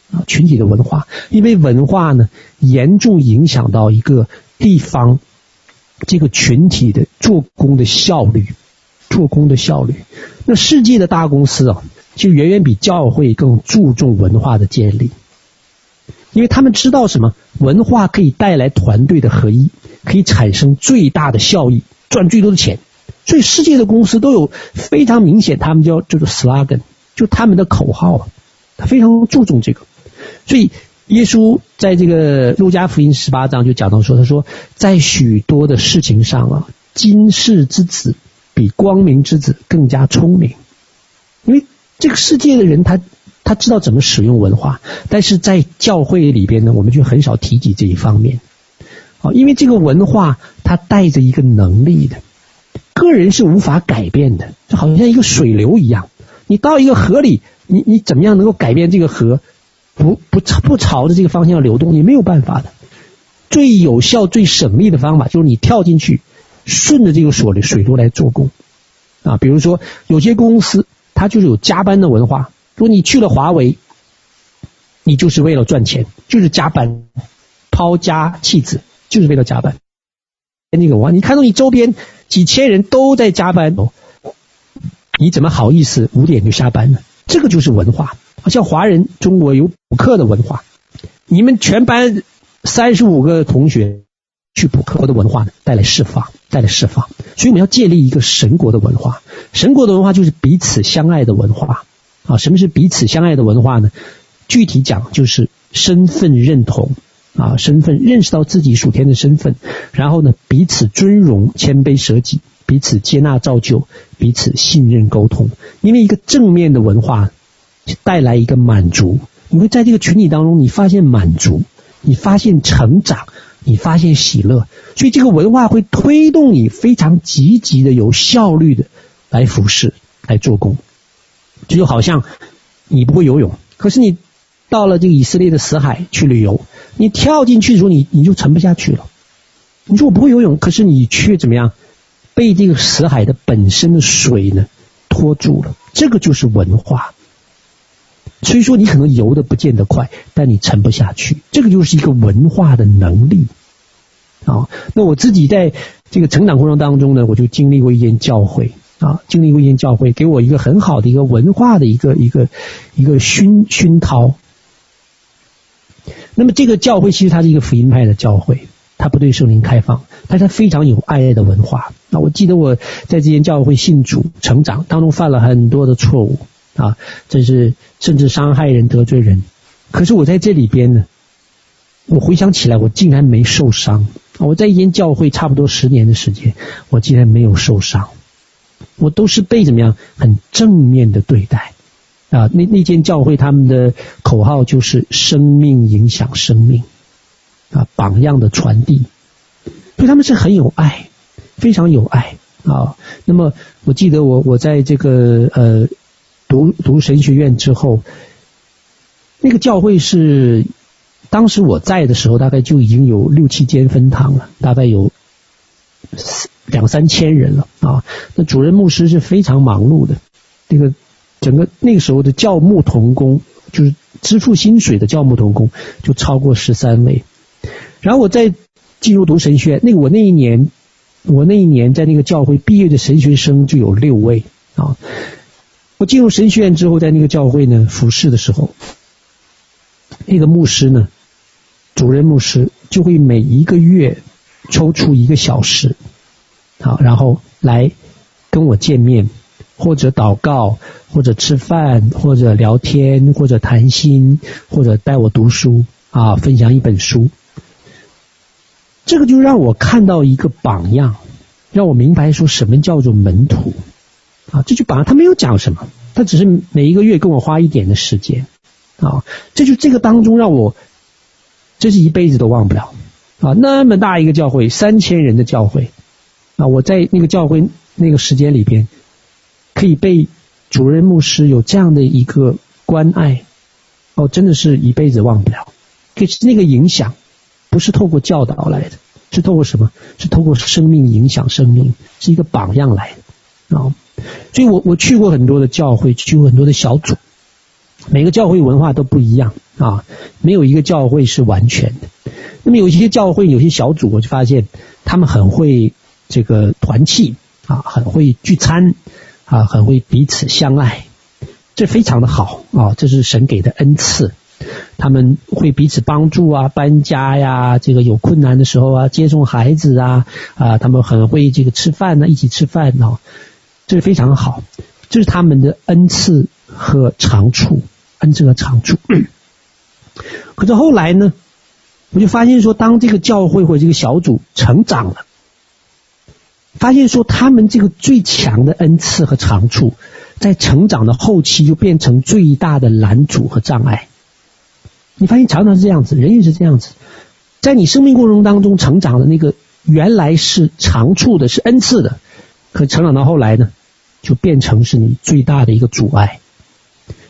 啊，群体的文化，因为文化呢，严重影响到一个地方这个群体的做工的效率，做工的效率。那世界的大公司啊，就远远比教会更注重文化的建立，因为他们知道什么？文化可以带来团队的合一，可以产生最大的效益，赚最多的钱。所以世界的公司都有非常明显，他们叫叫做 slogan，就他们的口号，他非常注重这个。所以，耶稣在这个路加福音十八章就讲到说：“他说，在许多的事情上啊，今世之子比光明之子更加聪明。因为这个世界的人他，他他知道怎么使用文化，但是在教会里边呢，我们就很少提及这一方面。啊，因为这个文化它带着一个能力的，个人是无法改变的，就好像一个水流一样。你到一个河里，你你怎么样能够改变这个河？”不不不朝着这个方向流动，你没有办法的。最有效、最省力的方法就是你跳进去，顺着这个水流水流来做工啊。比如说，有些公司它就是有加班的文化。如果你去了华为，你就是为了赚钱，就是加班，抛家弃子，就是为了加班。那个文化，你看到你周边几千人都在加班，你怎么好意思五点就下班呢？这个就是文化。像华人，中国有补课的文化。你们全班三十五个同学，去补课国的文化呢，带来释放，带来释放。所以我们要建立一个神国的文化。神国的文化就是彼此相爱的文化啊。什么是彼此相爱的文化呢？具体讲就是身份认同啊，身份认识到自己属天的身份，然后呢，彼此尊荣、谦卑、舍己，彼此接纳、造就，彼此信任、沟通。因为一个正面的文化带来一个满足，你会在这个群体当中，你发现满足，你发现成长。你发现喜乐，所以这个文化会推动你非常积极的、有效率的来服侍、来做工。这就好像你不会游泳，可是你到了这个以色列的死海去旅游，你跳进去的时候，你你就沉不下去了。你说我不会游泳，可是你却怎么样？被这个死海的本身的水呢拖住了。这个就是文化。所以说，你可能游得不见得快，但你沉不下去。这个就是一个文化的能力啊。那我自己在这个成长过程当中呢，我就经历过一间教会啊，经历过一间教会，给我一个很好的一个文化的一个一个一个熏熏陶。那么这个教会其实它是一个福音派的教会，它不对圣灵开放，但是它非常有爱的文化。那我记得我在这间教会信主成长当中犯了很多的错误。啊，这是甚至伤害人、得罪人。可是我在这里边呢，我回想起来，我竟然没受伤。我在一间教会差不多十年的时间，我竟然没有受伤。我都是被怎么样很正面的对待啊。那那间教会他们的口号就是“生命影响生命”，啊，榜样的传递。所以他们是很有爱，非常有爱啊。那么我记得我我在这个呃。读读神学院之后，那个教会是当时我在的时候，大概就已经有六七间分堂了，大概有两三千人了啊。那主任牧师是非常忙碌的，这个整个那个时候的教牧童工，就是支付薪水的教牧童工，就超过十三位。然后我在进入读神学院，那个我那一年，我那一年在那个教会毕业的神学生就有六位啊。我进入神学院之后，在那个教会呢服侍的时候，那个牧师呢，主任牧师就会每一个月抽出一个小时，好，然后来跟我见面，或者祷告，或者吃饭，或者聊天，或者谈心，或者带我读书啊，分享一本书。这个就让我看到一个榜样，让我明白说什么叫做门徒。啊，这就把他没有讲什么，他只是每一个月跟我花一点的时间，啊，这就这个当中让我，这是一辈子都忘不了，啊，那么大一个教会，三千人的教会，啊，我在那个教会那个时间里边，可以被主任牧师有这样的一个关爱，哦，真的是一辈子忘不了，可是那个影响不是透过教导来的，是透过什么？是透过生命影响生命，是一个榜样来的，啊。所以我我去过很多的教会，去过很多的小组，每个教会文化都不一样啊，没有一个教会是完全的。那么有一些教会，有些小组，我就发现他们很会这个团契啊，很会聚餐啊，很会彼此相爱，这非常的好啊，这是神给的恩赐。他们会彼此帮助啊，搬家呀，这个有困难的时候啊，接送孩子啊啊，他们很会这个吃饭呢，一起吃饭呢。这是非常好，这是他们的恩赐和长处，恩赐和长处。可是后来呢，我就发现说，当这个教会或者这个小组成长了，发现说他们这个最强的恩赐和长处，在成长的后期就变成最大的拦阻和障碍。你发现常常是这样子，人也是这样子，在你生命过程当中成长的那个原来是长处的，是恩赐的。可成长到后来呢，就变成是你最大的一个阻碍。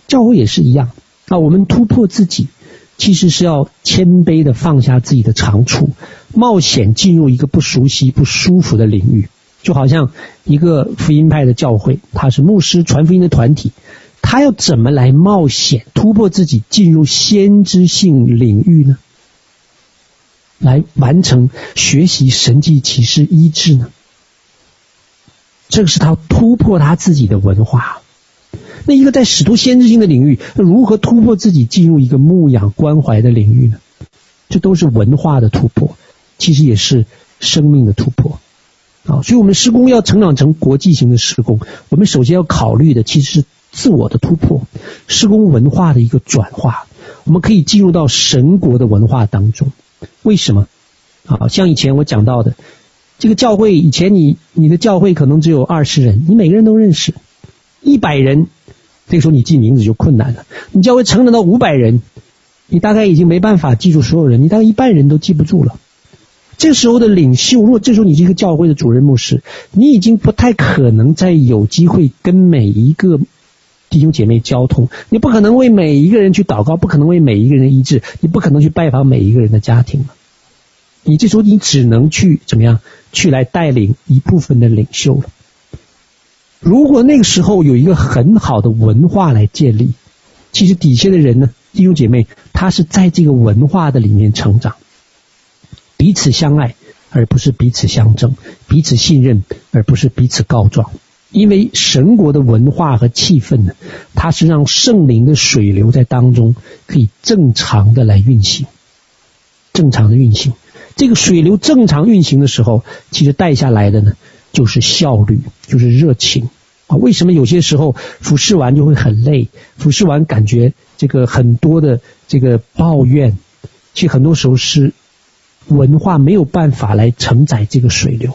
教会也是一样，那我们突破自己，其实是要谦卑的放下自己的长处，冒险进入一个不熟悉、不舒服的领域。就好像一个福音派的教会，他是牧师传福音的团体，他要怎么来冒险突破自己，进入先知性领域呢？来完成学习神迹启示医治呢？这个是他突破他自己的文化。那一个在使徒先知性的领域，如何突破自己进入一个牧养关怀的领域呢？这都是文化的突破。其实也是生命的突破。啊，所以我们施工要成长成国际型的施工，我们首先要考虑的其实是自我的突破，施工文化的一个转化。我们可以进入到神国的文化当中。为什么？啊，像以前我讲到的，这个教会以前你你的教会可能只有二十人，你每个人都认识，一百人，这个时候你记名字就困难了。你教会成长到五百人，你大概已经没办法记住所有人，你大概一半人都记不住了。这时候的领袖，如果这时候你是一个教会的主任牧师，你已经不太可能再有机会跟每一个弟兄姐妹交通，你不可能为每一个人去祷告，不可能为每一个人医治，你不可能去拜访每一个人的家庭了。你这时候你只能去怎么样去来带领一部分的领袖了。如果那个时候有一个很好的文化来建立，其实底下的人呢，弟兄姐妹，他是在这个文化的里面成长。彼此相爱，而不是彼此相争；彼此信任，而不是彼此告状。因为神国的文化和气氛呢，它是让圣灵的水流在当中可以正常的来运行，正常的运行。这个水流正常运行的时候，其实带下来的呢，就是效率，就是热情啊。为什么有些时候服侍完就会很累？服侍完感觉这个很多的这个抱怨，其实很多时候是。文化没有办法来承载这个水流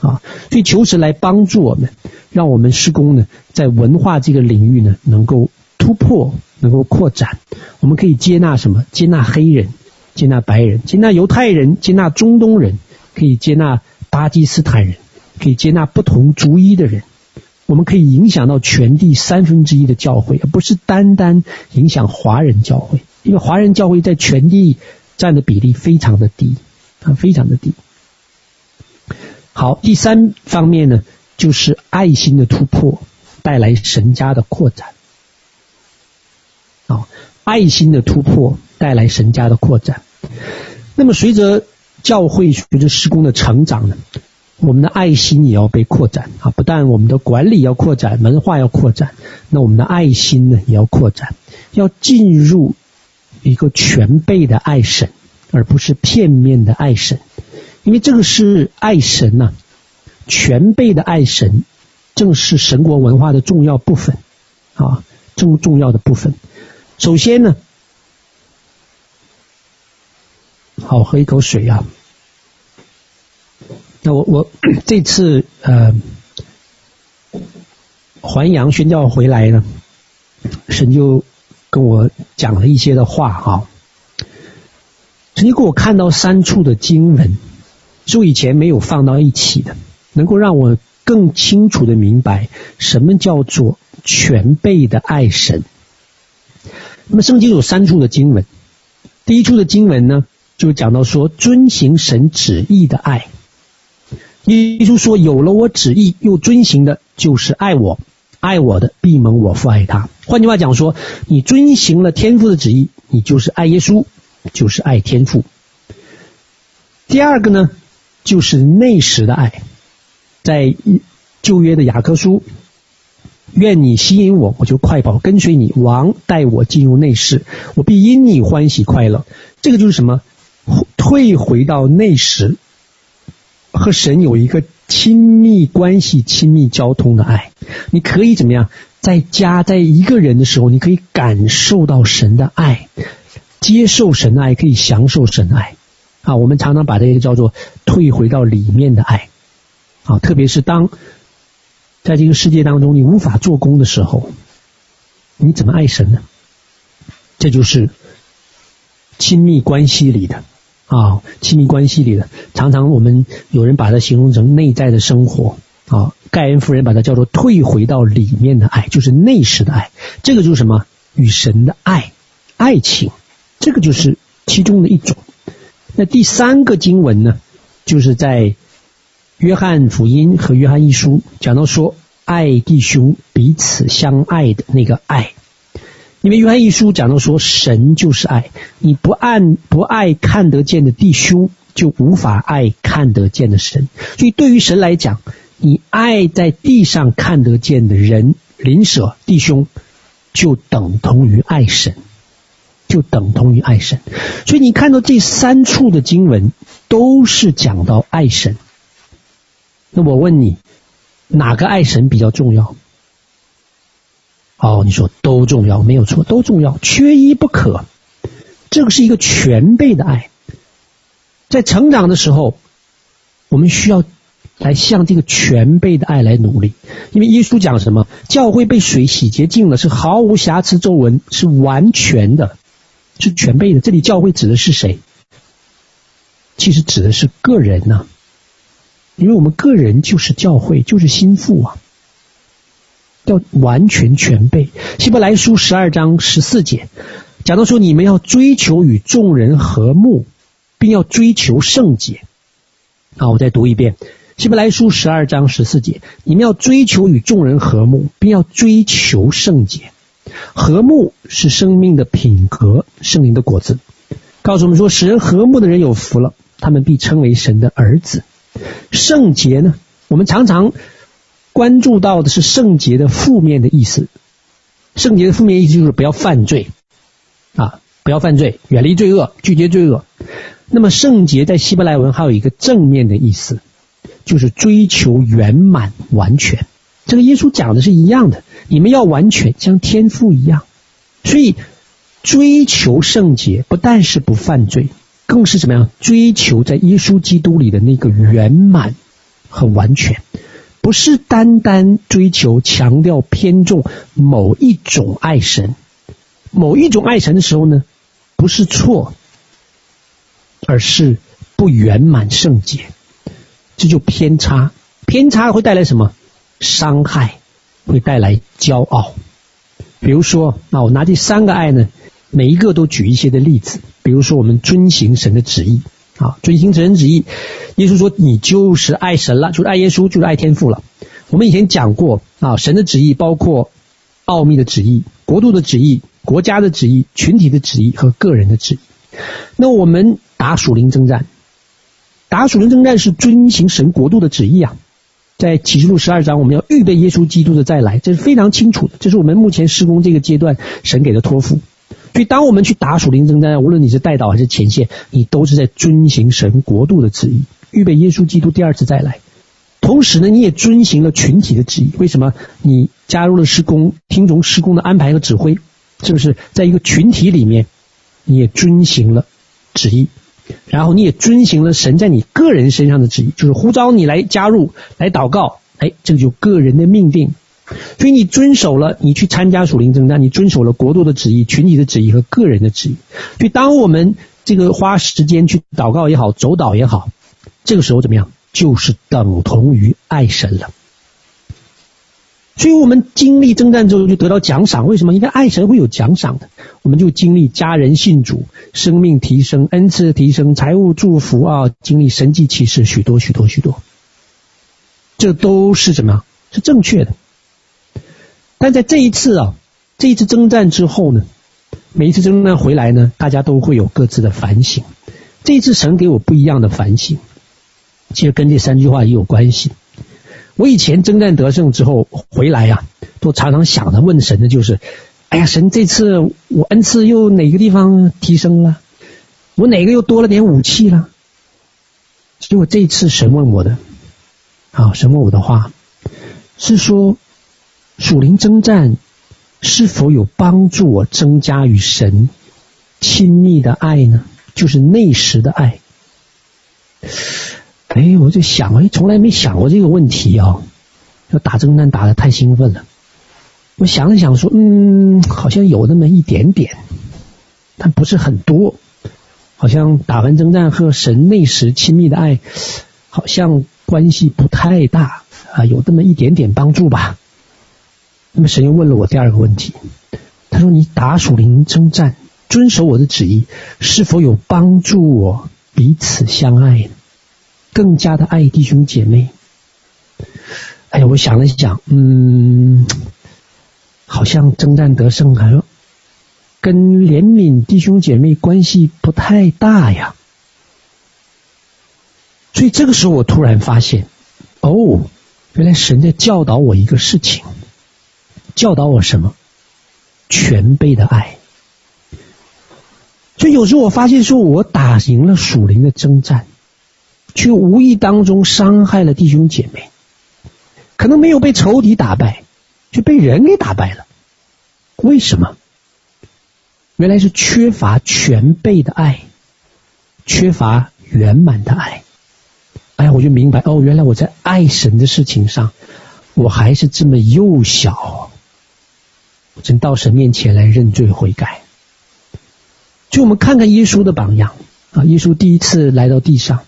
啊，所以求神来帮助我们，让我们施工呢，在文化这个领域呢，能够突破，能够扩展。我们可以接纳什么？接纳黑人，接纳白人，接纳犹太人，接纳中东人，可以接纳巴基斯坦人，可以接纳不同族裔的人。我们可以影响到全地三分之一的教会，而不是单单影响华人教会，因为华人教会在全地。占的比例非常的低啊，非常的低。好，第三方面呢，就是爱心的突破带来神家的扩展。啊，爱心的突破带来神家的扩展。那么随着教会随着施工的成长呢，我们的爱心也要被扩展啊，不但我们的管理要扩展，文化要扩展，那我们的爱心呢也要扩展，要进入。一个全备的爱神，而不是片面的爱神，因为这个是爱神呐、全备的爱神，正是神国文化的重要部分啊，重重要的部分。首先呢，好，喝一口水啊。那我我 <clears throat> 这次呃，环阳宣教回来呢，神就。跟我讲了一些的话啊，曾经给我看到三处的经文，是我以前没有放到一起的，能够让我更清楚的明白什么叫做全备的爱神。那么圣经有三处的经文，第一处的经文呢，就讲到说遵行神旨意的爱，耶稣说有了我旨意又遵行的，就是爱我。爱我的必蒙我父爱他。换句话讲说，你遵行了天父的旨意，你就是爱耶稣，就是爱天父。第二个呢，就是内实的爱，在旧约的雅各书，愿你吸引我，我就快跑跟随你。王带我进入内室，我必因你欢喜快乐。这个就是什么？退回到内实，和神有一个。亲密关系、亲密交通的爱，你可以怎么样？在家，在一个人的时候，你可以感受到神的爱，接受神的爱，可以享受神的爱。啊，我们常常把这个叫做退回到里面的爱。啊，特别是当在这个世界当中你无法做工的时候，你怎么爱神呢？这就是亲密关系里的。啊，亲密关系里的，常常我们有人把它形容成内在的生活啊。盖恩夫人把它叫做退回到里面的爱，就是内实的爱。这个就是什么？与神的爱，爱情，这个就是其中的一种。那第三个经文呢，就是在约翰福音和约翰一书讲到说，爱弟兄彼此相爱的那个爱。因为约翰一书讲到说，神就是爱，你不按不爱看得见的弟兄，就无法爱看得见的神。所以对于神来讲，你爱在地上看得见的人、邻舍、弟兄，就等同于爱神，就等同于爱神。所以你看到这三处的经文，都是讲到爱神。那我问你，哪个爱神比较重要？哦，你说都重要，没有错，都重要，缺一不可。这个是一个全备的爱，在成长的时候，我们需要来向这个全备的爱来努力。因为耶稣讲什么？教会被水洗洁净了，是毫无瑕疵皱纹，是完全的，是全备的。这里教会指的是谁？其实指的是个人呐、因为我们个人就是教会，就是心腹啊。要完全全备。希伯来书十二章十四节讲到说，你们要追求与众人和睦，并要追求圣洁。好，我再读一遍。希伯来书十二章十四节，你们要追求与众人和睦，并要追求圣洁。和睦是生命的品格，圣灵的果子。告诉我们说，使人和睦的人有福了，他们必称为神的儿子。圣洁呢，我们常常。关注到的是圣洁的负面的意思，圣洁的负面意思就是不要犯罪啊，不要犯罪，远离罪恶，拒绝罪恶。那么圣洁在希伯来文还有一个正面的意思，就是追求圆满完全。这个耶稣讲的是一样的，你们要完全像天父一样。所以追求圣洁不但是不犯罪，更是怎么样？追求在耶稣基督里的那个圆满和完全。不是单单追求强调偏重某一种爱神，某一种爱神的时候呢，不是错，而是不圆满圣洁，这就偏差，偏差会带来什么？伤害，会带来骄傲。比如说，那我拿这三个爱呢，每一个都举一些的例子，比如说我们遵行神的旨意。啊，遵行神旨意，耶稣说你就是爱神了，就是爱耶稣，就是爱天父了。我们以前讲过啊，神的旨意包括奥秘的旨意、国度的旨意、国家的旨意、群体的旨意和个人的旨意。那我们打属灵征战，打属灵征战是遵行神国度的旨意啊。在启示录十二章，我们要预备耶稣基督的再来，这是非常清楚的。这是我们目前施工这个阶段神给的托付。所以，当我们去打属灵征战，无论你是带导还是前线，你都是在遵行神国度的旨意，预备耶稣基督第二次再来。同时呢，你也遵行了群体的旨意。为什么？你加入了施工，听从施工的安排和指挥，是不是？在一个群体里面，你也遵行了旨意，然后你也遵行了神在你个人身上的旨意，就是呼召你来加入、来祷告。哎，这个就个人的命定。所以你遵守了，你去参加属灵征战，你遵守了国度的旨意、群体的旨意和个人的旨意。所以当我们这个花时间去祷告也好、走祷也好，这个时候怎么样？就是等同于爱神了。所以我们经历征战之后就得到奖赏，为什么？因为爱神会有奖赏的。我们就经历家人信主、生命提升、恩赐提升、财务祝福啊，经历神迹奇事许多许多许多。这都是什么？是正确的。但在这一次啊，这一次征战之后呢，每一次征战回来呢，大家都会有各自的反省。这一次神给我不一样的反省，其实跟这三句话也有关系。我以前征战得胜之后回来呀、都常常想着问神的就是：哎呀，神这次我恩赐又哪个地方提升了？我哪个又多了点武器了？结果这次神问我的，啊，神问我的话是说。属灵征战是否有帮助我增加与神亲密的爱呢？就是内实的爱。哎，我就想，哎，从来没想过这个问题啊！要打征战打的太兴奋了。我想了想，说，嗯，好像有那么一点点，但不是很多。好像打完征战和神那时亲密的爱，好像关系不太大啊，有这么一点点帮助吧。那么神又问了我第二个问题，他说：“你打属灵征战，遵守我的旨意，是否有帮助我彼此相爱呢，更加的爱弟兄姐妹？”哎呀，我想了想，嗯，好像征战得胜，好像跟怜悯弟兄姐妹关系不太大呀。所以这个时候，我突然发现，哦，原来神在教导我一个事情。教导我什么？全备的爱。所以有时候我发现，说我打赢了属灵的征战，却无意当中伤害了弟兄姐妹，可能没有被仇敌打败，却被人给打败了。为什么？原来是缺乏全备的爱，缺乏圆满的爱。哎，我就明白哦，原来我在爱神的事情上，我还是这么幼小。我真到神面前来认罪悔改。就我们看看耶稣的榜样啊，耶稣第一次来到地上，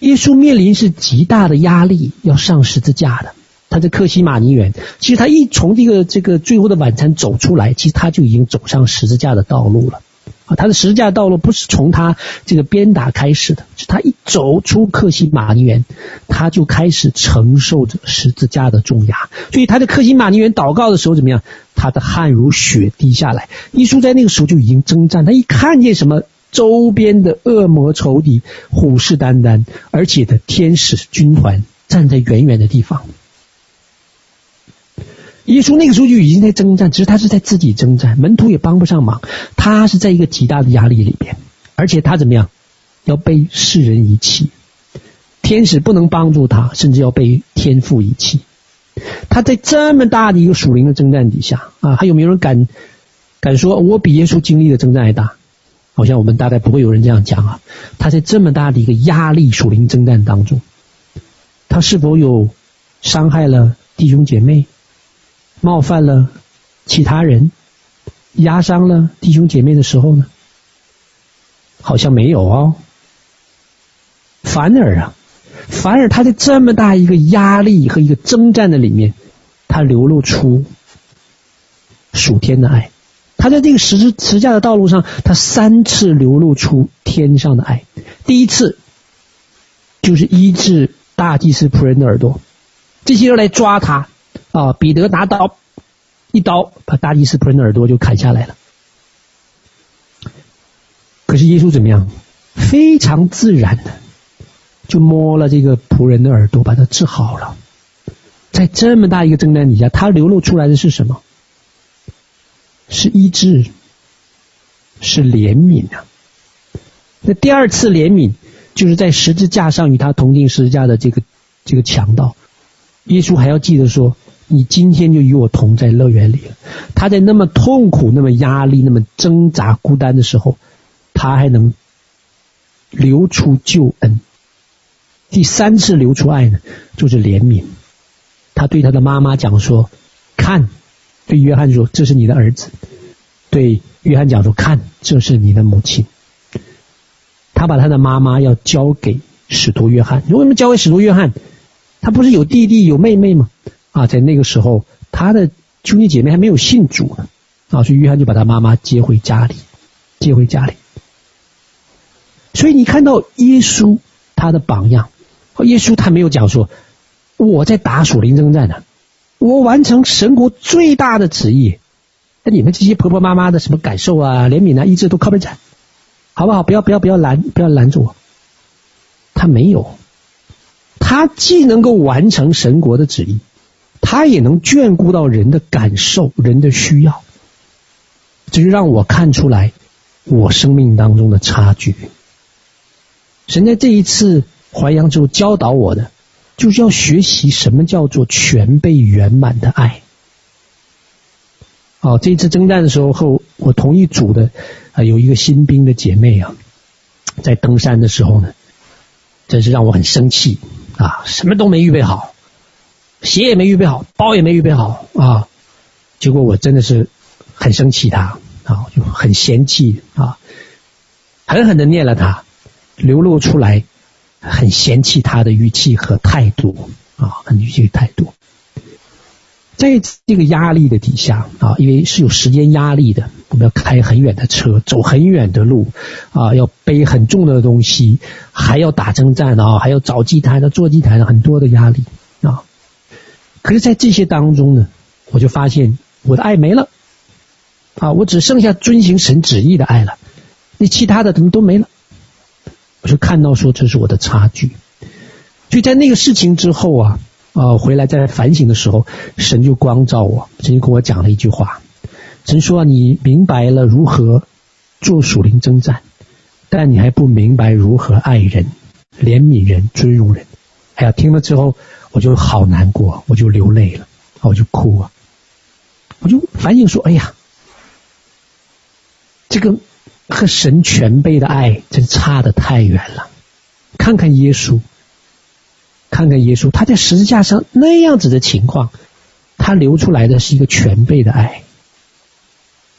耶稣面临是极大的压力，要上十字架的。他在克西马尼园，其实他一从这个这个最后的晚餐走出来，其实他就已经走上十字架的道路了。啊，他的十字架道路不是从他这个鞭打开始的，是他一走出克西马尼园，他就开始承受着十字架的重压。所以他在克西马尼园祷告的时候怎么样？他的汗如雪滴下来。耶稣在那个时候就已经征战，他一看见什么周边的恶魔仇敌虎视眈眈，而且的天使军团站在远远的地方。耶稣那个时候就已经在征战，只是他是在自己征战，门徒也帮不上忙。他是在一个极大的压力里边，而且他怎么样？要被世人遗弃，天使不能帮助他，甚至要被天父遗弃。他在这么大的一个属灵的征战底下啊，还有没有人敢敢说我比耶稣经历的征战还大？好像我们大概不会有人这样讲啊。他在这么大的一个压力属灵征战当中，他是否有伤害了弟兄姐妹？冒犯了其他人，压伤了弟兄姐妹的时候呢？好像没有哦。反而啊，反而他在这么大一个压力和一个征战的里面，他流露出属天的爱。他在这个十字十架的道路上，他三次流露出天上的爱。第一次就是医治大祭司仆人的耳朵，这些人来抓他。啊！彼得拿刀，一刀把大祭司仆人的耳朵就砍下来了。可是耶稣怎么样？非常自然的就摸了这个仆人的耳朵，把他治好了。在这么大一个征战底下，他流露出来的是什么？是医治，是怜悯啊！那第二次怜悯，就是在十字架上与他同钉十字架的这个这个强盗，耶稣还要记得说。你今天就与我同在乐园里了。他在那么痛苦、那么压力、那么挣扎、孤单的时候，他还能流出救恩。第三次流出爱呢，就是怜悯。他对他的妈妈讲说：“看。”对约翰说：“这是你的儿子。”对约翰讲说：“看，这是你的母亲。”他把他的妈妈要交给使徒约翰。为什么交给使徒约翰？他不是有弟弟有妹妹吗？啊，在那个时候，他的兄弟姐妹还没有信主呢，啊，所以约翰就把他妈妈接回家里，接回家里。所以你看到耶稣他的榜样，耶稣他没有讲说我在打属灵征战呢，我完成神国最大的旨意，那你们这些婆婆妈妈的什么感受啊、怜悯啊、医治都靠边站，好不好？不要不要不要拦不要拦住我，他没有，他既能够完成神国的旨意。他也能眷顾到人的感受、人的需要，这就让我看出来我生命当中的差距。神在这一次淮阳之后教导我的，就是要学习什么叫做全被圆满的爱。哦，这一次征战的时候后，我同一组的啊有一个新兵的姐妹啊，在登山的时候呢，真是让我很生气啊，什么都没预备好。鞋也没预备好，包也没预备好啊！结果我真的是很生气他啊，就很嫌弃啊，狠狠的念了他，流露出来很嫌弃他的语气和态度啊，很语气态度。在这个压力的底下啊，因为是有时间压力的，我们要开很远的车，走很远的路啊，要背很重的东西，还要打征战啊，还要找祭坛的、做祭坛的，很多的压力啊。可是，在这些当中呢，我就发现我的爱没了，啊，我只剩下遵行神旨意的爱了，那其他的怎么都没了？我就看到说这是我的差距。就在那个事情之后啊，啊，回来在反省的时候，神就光照我，神就跟我讲了一句话，神说：“你明白了如何做属灵征战，但你还不明白如何爱人。”怜悯人，尊荣人。哎呀，听了之后我就好难过，我就流泪了，我就哭啊，我就反省说：哎呀，这个和神全备的爱真差得太远了。看看耶稣，看看耶稣，他在十字架上那样子的情况，他流出来的是一个全备的爱，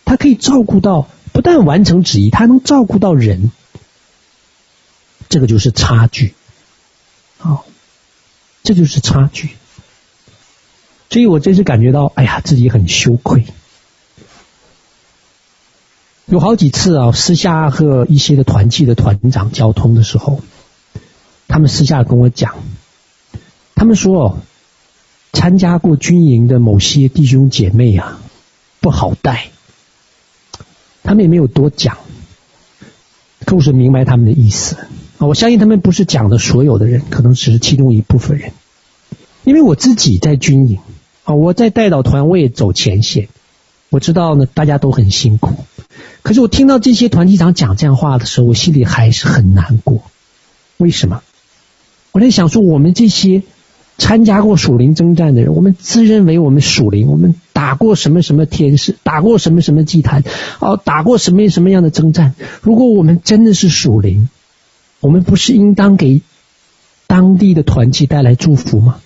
他可以照顾到，不但完成旨意，他能照顾到人，这个就是差距，好，这就是差距，所以我真是感觉到，哎呀，自己很羞愧。有好几次啊，私下和一些的团契的团长交通的时候。他们私下跟我讲，他们说，参加过军营的某些弟兄姐妹啊，不好带。他们也没有多讲，可我是明白他们的意思啊。我相信他们不是讲的所有的人，可能只是其中一部分人。因为我自己在军营啊，我在带导团，我也走前线，我知道呢，大家都很辛苦。可是我听到这些团体长讲这样话的时候，我心里还是很难过。为什么？我在想说，我们这些参加过属灵征战的人，我们自认为我们属灵，我们打过什么什么天使，打过什么什么祭坛，哦，打过什么什么样的征战。如果我们真的是属灵，我们不是应当给当地的团契带来祝福吗？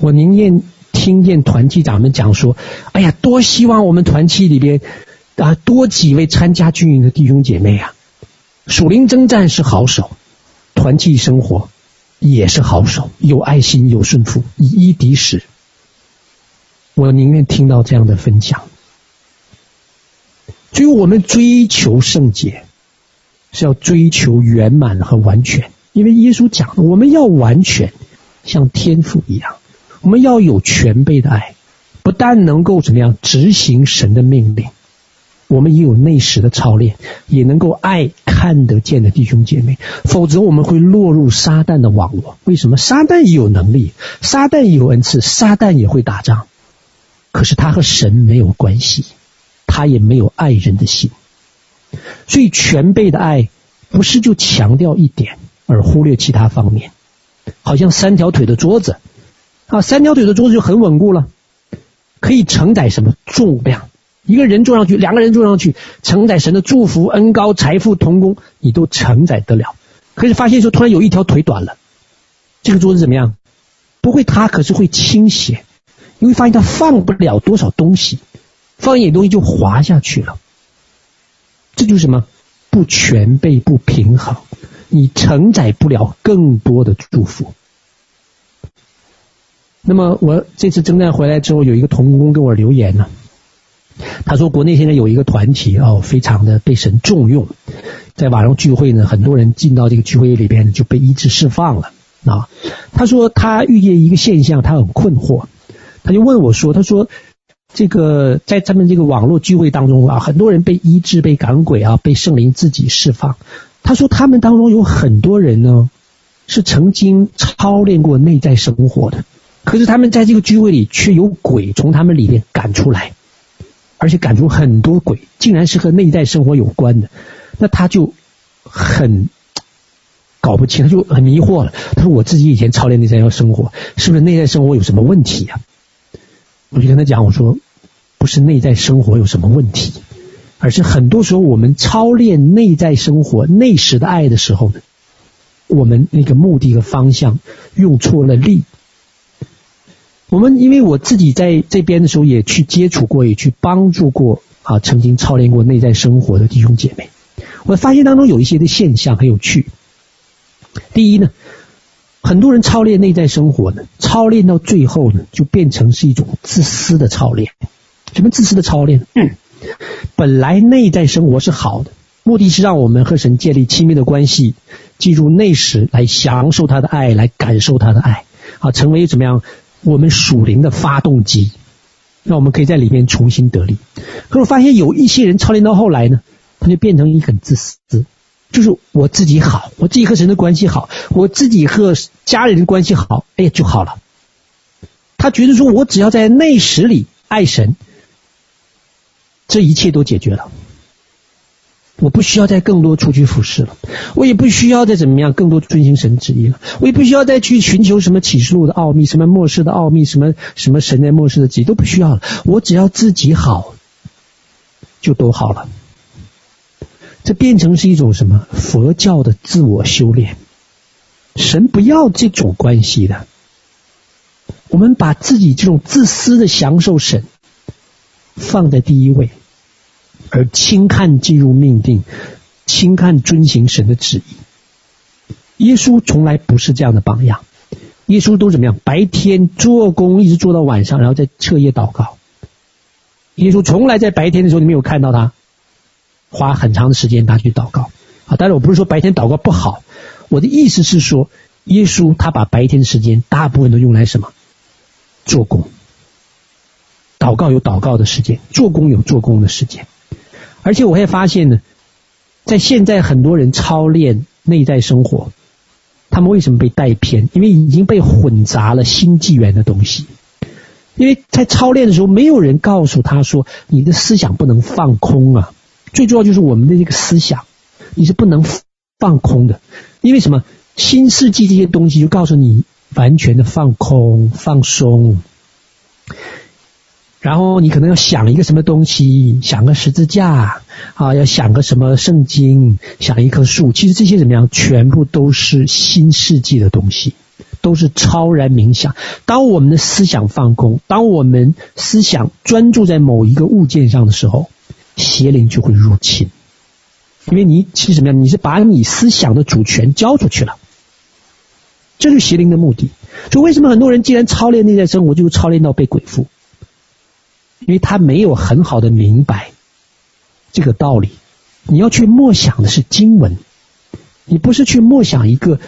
我宁愿听见团契长们讲说：“哎呀，多希望我们团契里边啊多几位参加军营的弟兄姐妹啊。”属灵征战是好手，团契生活也是好手，有爱心，有顺服，以一敌十。我宁愿听到这样的分享。所以我们追求圣洁，是要追求圆满和完全，因为耶稣讲的，我们要完全，像天父一样，我们要有全备的爱，不但能够怎么样执行神的命令。我们也有内实的操练，也能够爱看得见的弟兄姐妹，否则我们会落入撒旦的网络。为什么？撒旦也有能力，撒旦有恩赐，撒旦也会打仗，可是他和神没有关系，他也没有爱人的心。所以全备的爱不是就强调一点，而忽略其他方面，好像三条腿的桌子啊，三条腿的桌子就很稳固了，可以承载什么重量？一个人坐上去，两个人坐上去，承载神的祝福、恩膏、财富、同工，你都承载得了。可是发现说，突然有一条腿短了，这个桌子怎么样？不会塌，可是会倾斜。你会发现它放不了多少东西，放一点东西就滑下去了。这就是什么？不全备、不平衡，你承载不了更多的祝福。那么我这次征战回来之后，有一个同工给我留言呢。他说：“国内现在有一个团体哦，非常的被神重用，在晚上聚会呢，很多人进到这个聚会里边就被医治释放了啊。”他说他遇见一个现象，他很困惑，他就问我说：“他说这个在他们这个网络聚会当中啊，很多人被医治、被赶鬼啊，被圣灵自己释放。他说他们当中有很多人呢，是曾经操练过内在生活的，可是他们在这个聚会里却有鬼从他们里面赶出来。”而且赶出很多鬼，竟然是和内在生活有关的，那他就很搞不清，他就很迷惑了。他说：“我自己以前操练内在要生活，是不是内在生活有什么问题呀？”我就跟他讲：“我说不是内在生活有什么问题，而是很多时候我们操练内在生活内实的爱的时候呢，我们那个目的和方向用错了力。”我们因为我自己在这边的时候也去接触过，也去帮助过啊，曾经操练过内在生活的弟兄姐妹，我发现当中有一些的现象很有趣。第一呢，很多人操练内在生活呢，操练到最后呢，就变成是一种自私的操练。什么自私的操练？嗯，本来内在生活是好的，目的是让我们和神建立亲密的关系，进入内室来享受他的爱，来感受他的爱，啊，成为怎么样？我们属灵的发动机，那我们可以在里面重新得力。可是我发现有一些人操练到后来呢，他就变成一个很自私，就是我自己好，我自己和神的关系好，我自己和家人的关系好，哎呀就好了。他觉得说我只要在内实里爱神，这一切都解决了。我不需要再更多出去服侍了，我也不需要再怎么样更多遵行神旨意了，我也不需要再去寻求什么启示录的奥秘，什么末世的奥秘，什么什么神在末世的旨意都不需要了，我只要自己好，就都好了。这变成是一种什么佛教的自我修炼？神不要这种关系的，我们把自己这种自私的享受神放在第一位。而轻看进入命定，轻看遵行神的旨意。耶稣从来不是这样的榜样。耶稣都怎么样？白天做工，一直做到晚上，然后再彻夜祷告。耶稣从来在白天的时候，你没有看到他花很长的时间他去祷告啊。当然，我不是说白天祷告不好，我的意思是说，耶稣他把白天的时间大部分都用来什么？做工。祷告有祷告的时间，做工有做工的时间。而且我会发现呢，在现在很多人操练内在生活，他们为什么被带偏？因为已经被混杂了新纪元的东西。因为在操练的时候，没有人告诉他说，你的思想不能放空啊。最重要就是我们的这个思想，你是不能放空的。因为什么？新世纪这些东西就告诉你，完全的放空、放松。然后你可能要想一个什么东西，想个十字架啊，要想个什么圣经，想一棵树。其实这些怎么样，全部都是新世纪的东西，都是超然冥想。当我们的思想放空，当我们思想专注在某一个物件上的时候，邪灵就会入侵。因为你其实怎么样，你是把你思想的主权交出去了，这是邪灵的目的。所以为什么很多人既然操练内在生活，就操练到被鬼附？因为他没有很好的明白这个道理，你要去默想的是经文，你不是去默想一个，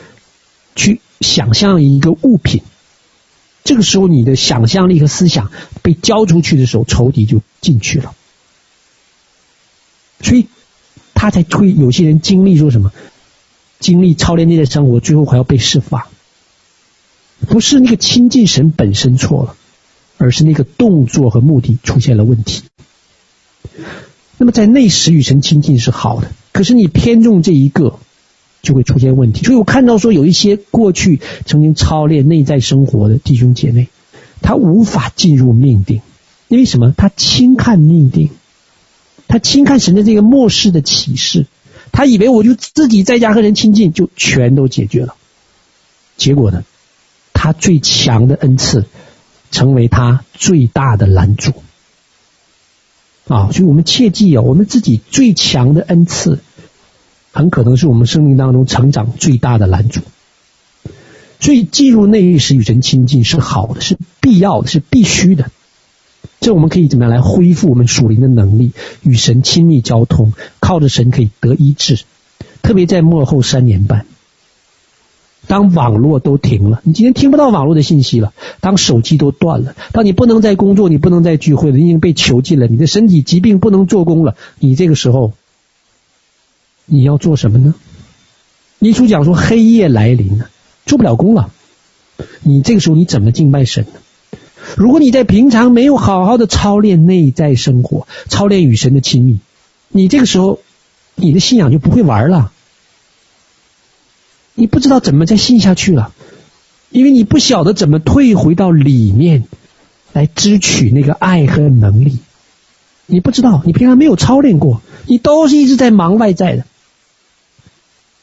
去想象一个物品。这个时候，你的想象力和思想被交出去的时候，仇敌就进去了。所以，他才会有些人经历说什么，经历操练内在生活，最后还要被释放。不是那个亲近神本身错了。而是那个动作和目的出现了问题。那么在内时与神亲近是好的，可是你偏重这一个，就会出现问题。所以我看到说有一些过去曾经操练内在生活的弟兄姐妹，他无法进入命定，因为什么？他轻看命定，他轻看神的这个末世的启示，他以为我就自己在家和人亲近就全都解决了。结果呢，他最强的恩赐。成为他最大的拦阻啊！所以我们切记啊，我们自己最强的恩赐，很可能是我们生命当中成长最大的拦阻。所以进入内室与神亲近是好的，是必要的，是必须的。这我们可以怎么样来恢复我们属灵的能力，与神亲密交通，靠着神可以得医治，特别在末后三年半。当网络都停了，你今天听不到网络的信息了。当手机都断了，当你不能再工作，你不能再聚会了，你已经被囚禁了，你的身体疾病不能做工了。你这个时候，你要做什么呢？耶稣讲说黑夜来临了，做不了工了。你这个时候你怎么敬拜神呢？如果你在平常没有好好的操练内在生活，操练与神的亲密，你这个时候你的信仰就不会玩了。你不知道怎么再信下去了，因为你不晓得怎么退回到里面来支取那个爱和能力。你不知道，你平常没有操练过，你都是一直在忙外在的。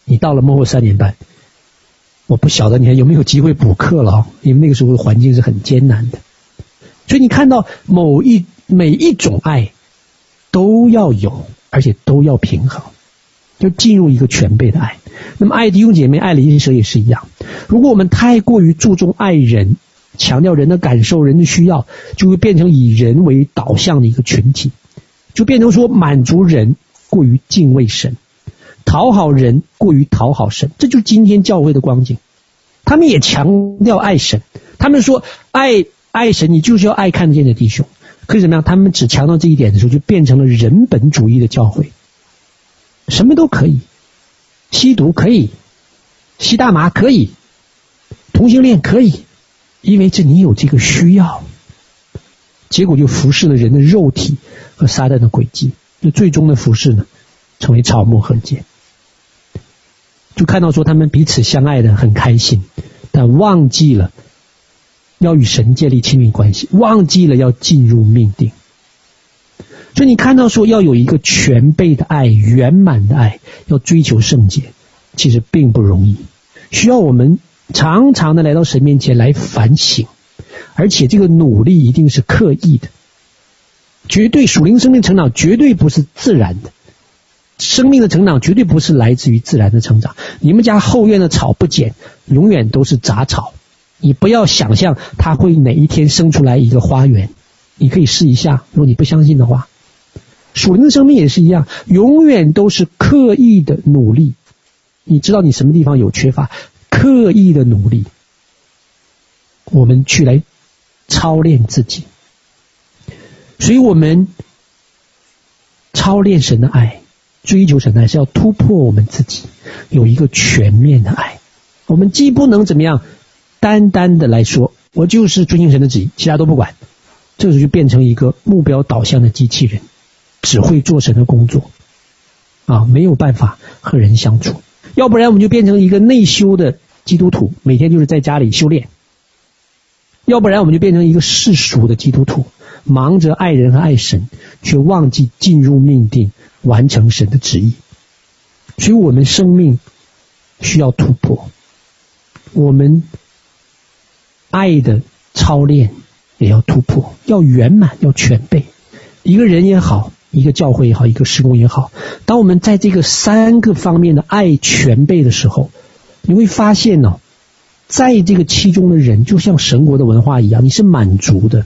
你到了末后三年半，我不晓得你还有没有机会补课了啊？因为那个时候的环境是很艰难的。所以你看到某一每一种爱都要有，而且都要平衡。就进入一个全备的爱。那么爱弟兄姐妹、爱邻舍也是一样。如果我们太过于注重爱人，强调人的感受、人的需要，就会变成以人为导向的一个群体，就变成说满足人过于敬畏神，讨好人过于讨好神。这就是今天教会的光景。他们也强调爱神，他们说爱爱神，你就是要爱看得见的弟兄。可是怎么样？他们只强调这一点的时候，就变成了人本主义的教会。什么都可以，吸毒可以，吸大麻可以，同性恋可以，因为这你有这个需要，结果就服侍了人的肉体和撒旦的诡计，那最终的服侍呢，成为草木禾秸。就看到说他们彼此相爱的很开心，但忘记了要与神建立亲密关系，忘记了要进入命定。所以你看到说要有一个全备的爱、圆满的爱，要追求圣洁，其实并不容易，需要我们常常的来到神面前来反省，而且这个努力一定是刻意的，绝对属灵生命成长绝对不是自然的。生命的成长绝对不是来自于自然的成长。你们家后院的草不剪，永远都是杂草。你不要想象它会哪一天生出来一个花园。你可以试一下，如果你不相信的话。属灵的生命也是一样，永远都是刻意的努力。你知道你什么地方有缺乏，刻意的努力，我们去来操练自己。所以我们操练神的爱。追求神的爱是要突破我们自己，有一个全面的爱。我们既不能怎么样，单单的来说，我就是遵行神的旨意，其他都不管，这时候就变成一个目标导向的机器人，只会做神的工作，啊，没有办法和人相处。要不然我们就变成一个内修的基督徒，每天就是在家里修炼；要不然我们就变成一个世俗的基督徒，忙着爱人和爱神，却忘记进入命定。完成神的旨意，所以我们生命需要突破，我们爱的操练也要突破，要圆满，要全备。一个人也好，一个教会也好，一个施工也好，当我们在这个三个方面的爱全备的时候，你会发现呢、在这个其中的人，就像神国的文化一样，你是满足的，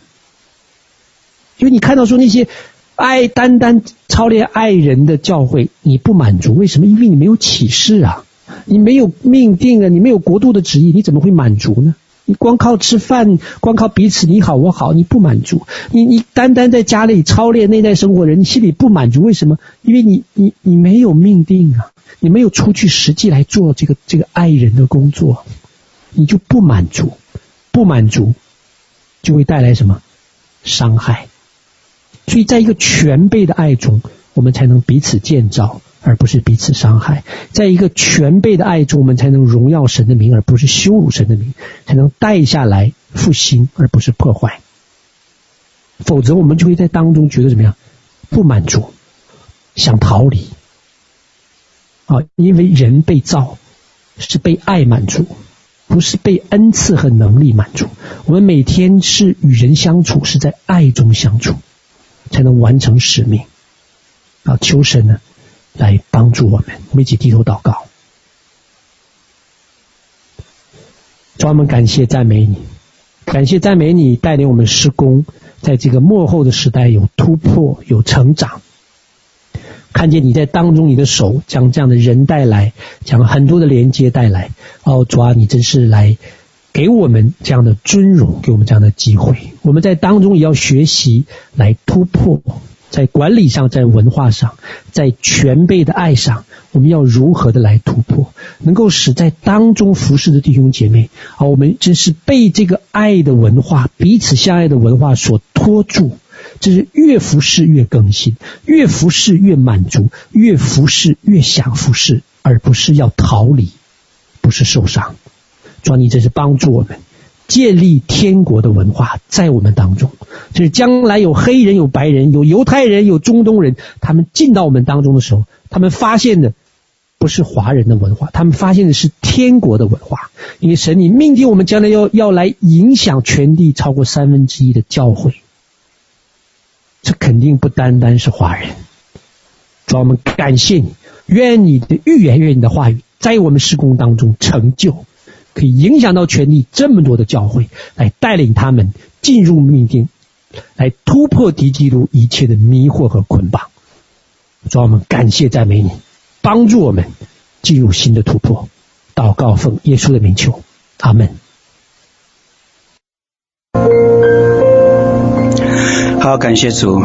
因为你看到说那些。爱单单操练爱人的教会，你不满足，为什么？因为你没有启示啊，你没有命定啊，你没有国度的旨意，你怎么会满足呢？你光靠吃饭，光靠彼此你好我好，你不满足。你你单单在家里操练内在生活人，你心里不满足，为什么？因为你你你没有命定啊，你没有出去实际来做这个这个爱人的工作，你就不满足，不满足就会带来什么伤害。所以，在一个全备的爱中，我们才能彼此建造，而不是彼此伤害；在一个全备的爱中，我们才能荣耀神的名，而不是羞辱神的名，才能带下来复兴，而不是破坏。否则，我们就会在当中觉得怎么样？不满足，想逃离。啊，因为人被造是被爱满足，不是被恩赐和能力满足。我们每天是与人相处，是在爱中相处。才能完成使命啊！求神呢来帮助我们，我们一起低头祷告。专门感谢赞美你，感谢赞美你带领我们施工，在这个幕后的时代有突破、有成长。看见你在当中，你的手将这样的人带来，将很多的连接带来。哦，主啊，你真是来。给我们这样的尊荣，给我们这样的机会，我们在当中也要学习来突破，在管理上，在文化上，在全备的爱上，我们要如何的来突破，能够使在当中服侍的弟兄姐妹，啊，我们真是被这个爱的文化、彼此相爱的文化所拖住，这是越服侍越更新，越服侍越满足，越服侍越想服侍，而不是要逃离，不是受伤。主，你真是帮助我们建立天国的文化在我们当中，就是将来有黑人、有白人、有犹太人、有中东人，他们进到我们当中的时候，他们发现的不是华人的文化，他们发现的是天国的文化。因为神，你命定我们将来要要来影响全地超过三分之一的教会，这肯定不单单是华人。主，我们感谢你，愿你的预言，愿你的话语在我们施工当中成就。可以影响到全地这么多的教会，来带领他们进入命定，来突破敌基督一切的迷惑和捆绑。主，我们感谢赞美你，帮助我们进入新的突破。祷告奉耶稣的名求，阿门。好，感谢主，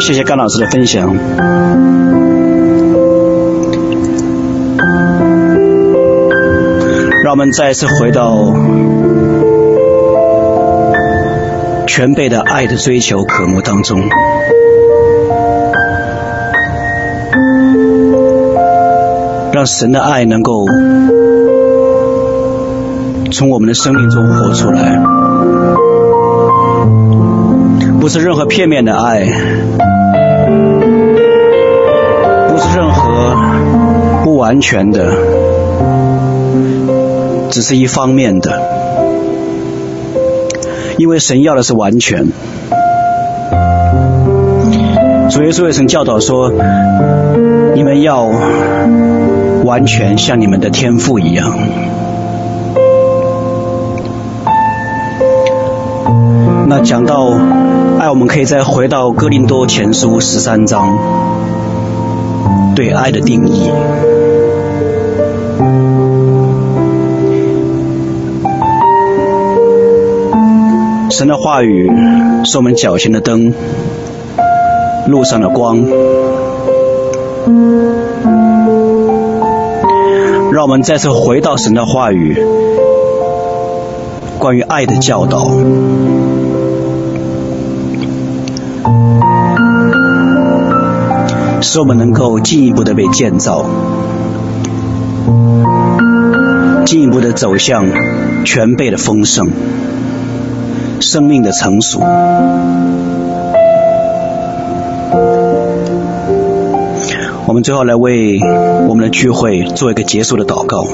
谢谢甘老师的分享。我们再一次回到全辈的爱的追求渴慕当中，让神的爱能够从我们的生命中活出来。不是任何片面的爱。不是任何不完全的。只是一方面的，因为神要的是完全。主耶稣也曾教导说：“你们要完全像你们的天赋一样。”那讲到爱，我们可以再回到哥林多前书十三章，对爱的定义。神的话语是我们脚前的灯。路上的光，让我们再次回到神的话语，关于爱的教导，使我们能够进一步的被建造，进一步的走向全备的丰盛，生命的成熟。我们最后来为我们的聚会做一个结束的祷告。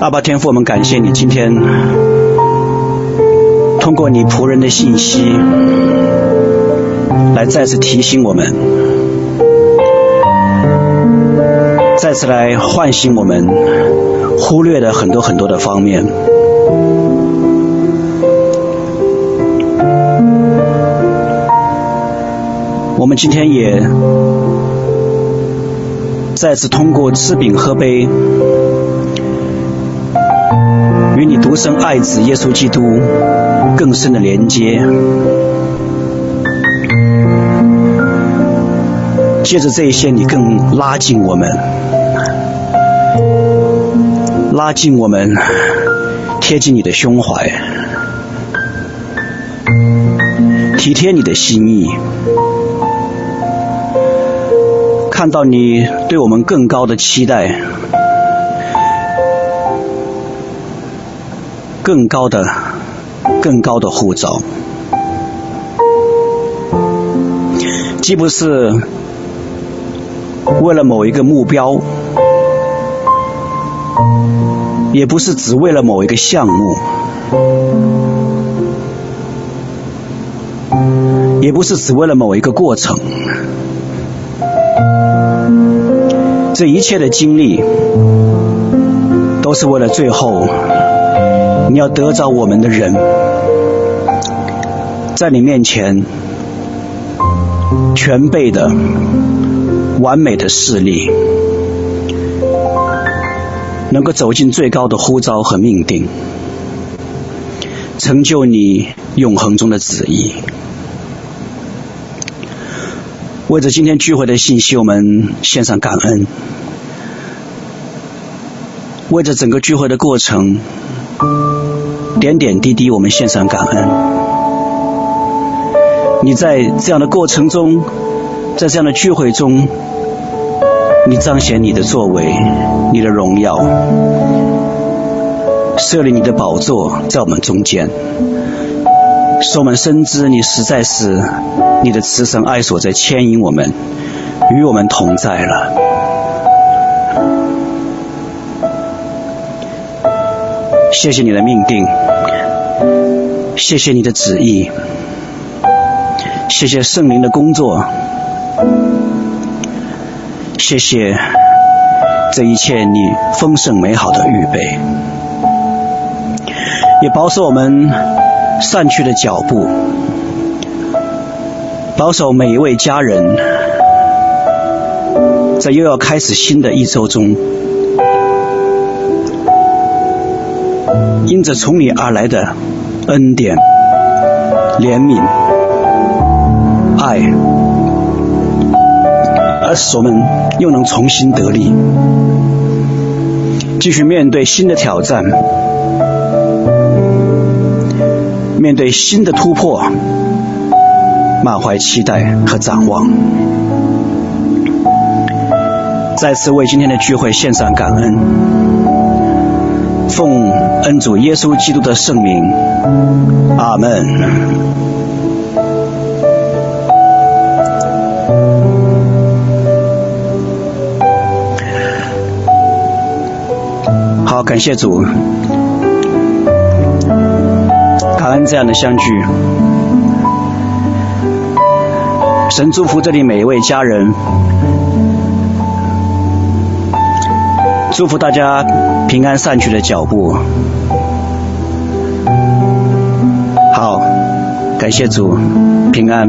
阿爸天父，我们感谢你今天通过你仆人的信息，来再次提醒我们，再次来唤醒我们忽略的很多很多的方面。我们今天也再次通过吃饼喝杯，与你独生爱子耶稣基督更深的连接。借着这一些，你更拉近我们，拉近我们，贴近你的胸怀，体贴你的心意。看到你对我们更高的期待，更高的、更高的护照，既不是为了某一个目标，也不是只为了某一个项目，也不是只为了某一个过程。这一切的经历，都是为了最后你要得着我们的人，在你面前全备的完美的势力，能够走进最高的呼召和命定，成就你永恒中的旨意。为着今天聚会的信息，我们献上感恩；为着整个聚会的过程，点点滴滴，我们献上感恩。你在这样的过程中，在这样的聚会中，你彰显你的作为，你的荣耀，设立你的宝座在我们中间。使我们深知你实在是你的慈神爱所在牵引我们，与我们同在了。谢谢你的命定，谢谢你的旨意，谢谢圣灵的工作，谢谢这一切你丰盛美好的预备，也保守我们。散去的脚步，保守每一位家人，在又要开始新的一周中，因着从你而来的恩典、怜悯、爱，而使我们又能重新得力，继续面对新的挑战。面对新的突破，满怀期待和展望。再次为今天的聚会献上感恩，奉恩主耶稣基督的圣名，阿门。好，感谢主，感恩这样的相聚。神祝福这里每一位家人，祝福大家平安散去的脚步。好，感谢主，平安。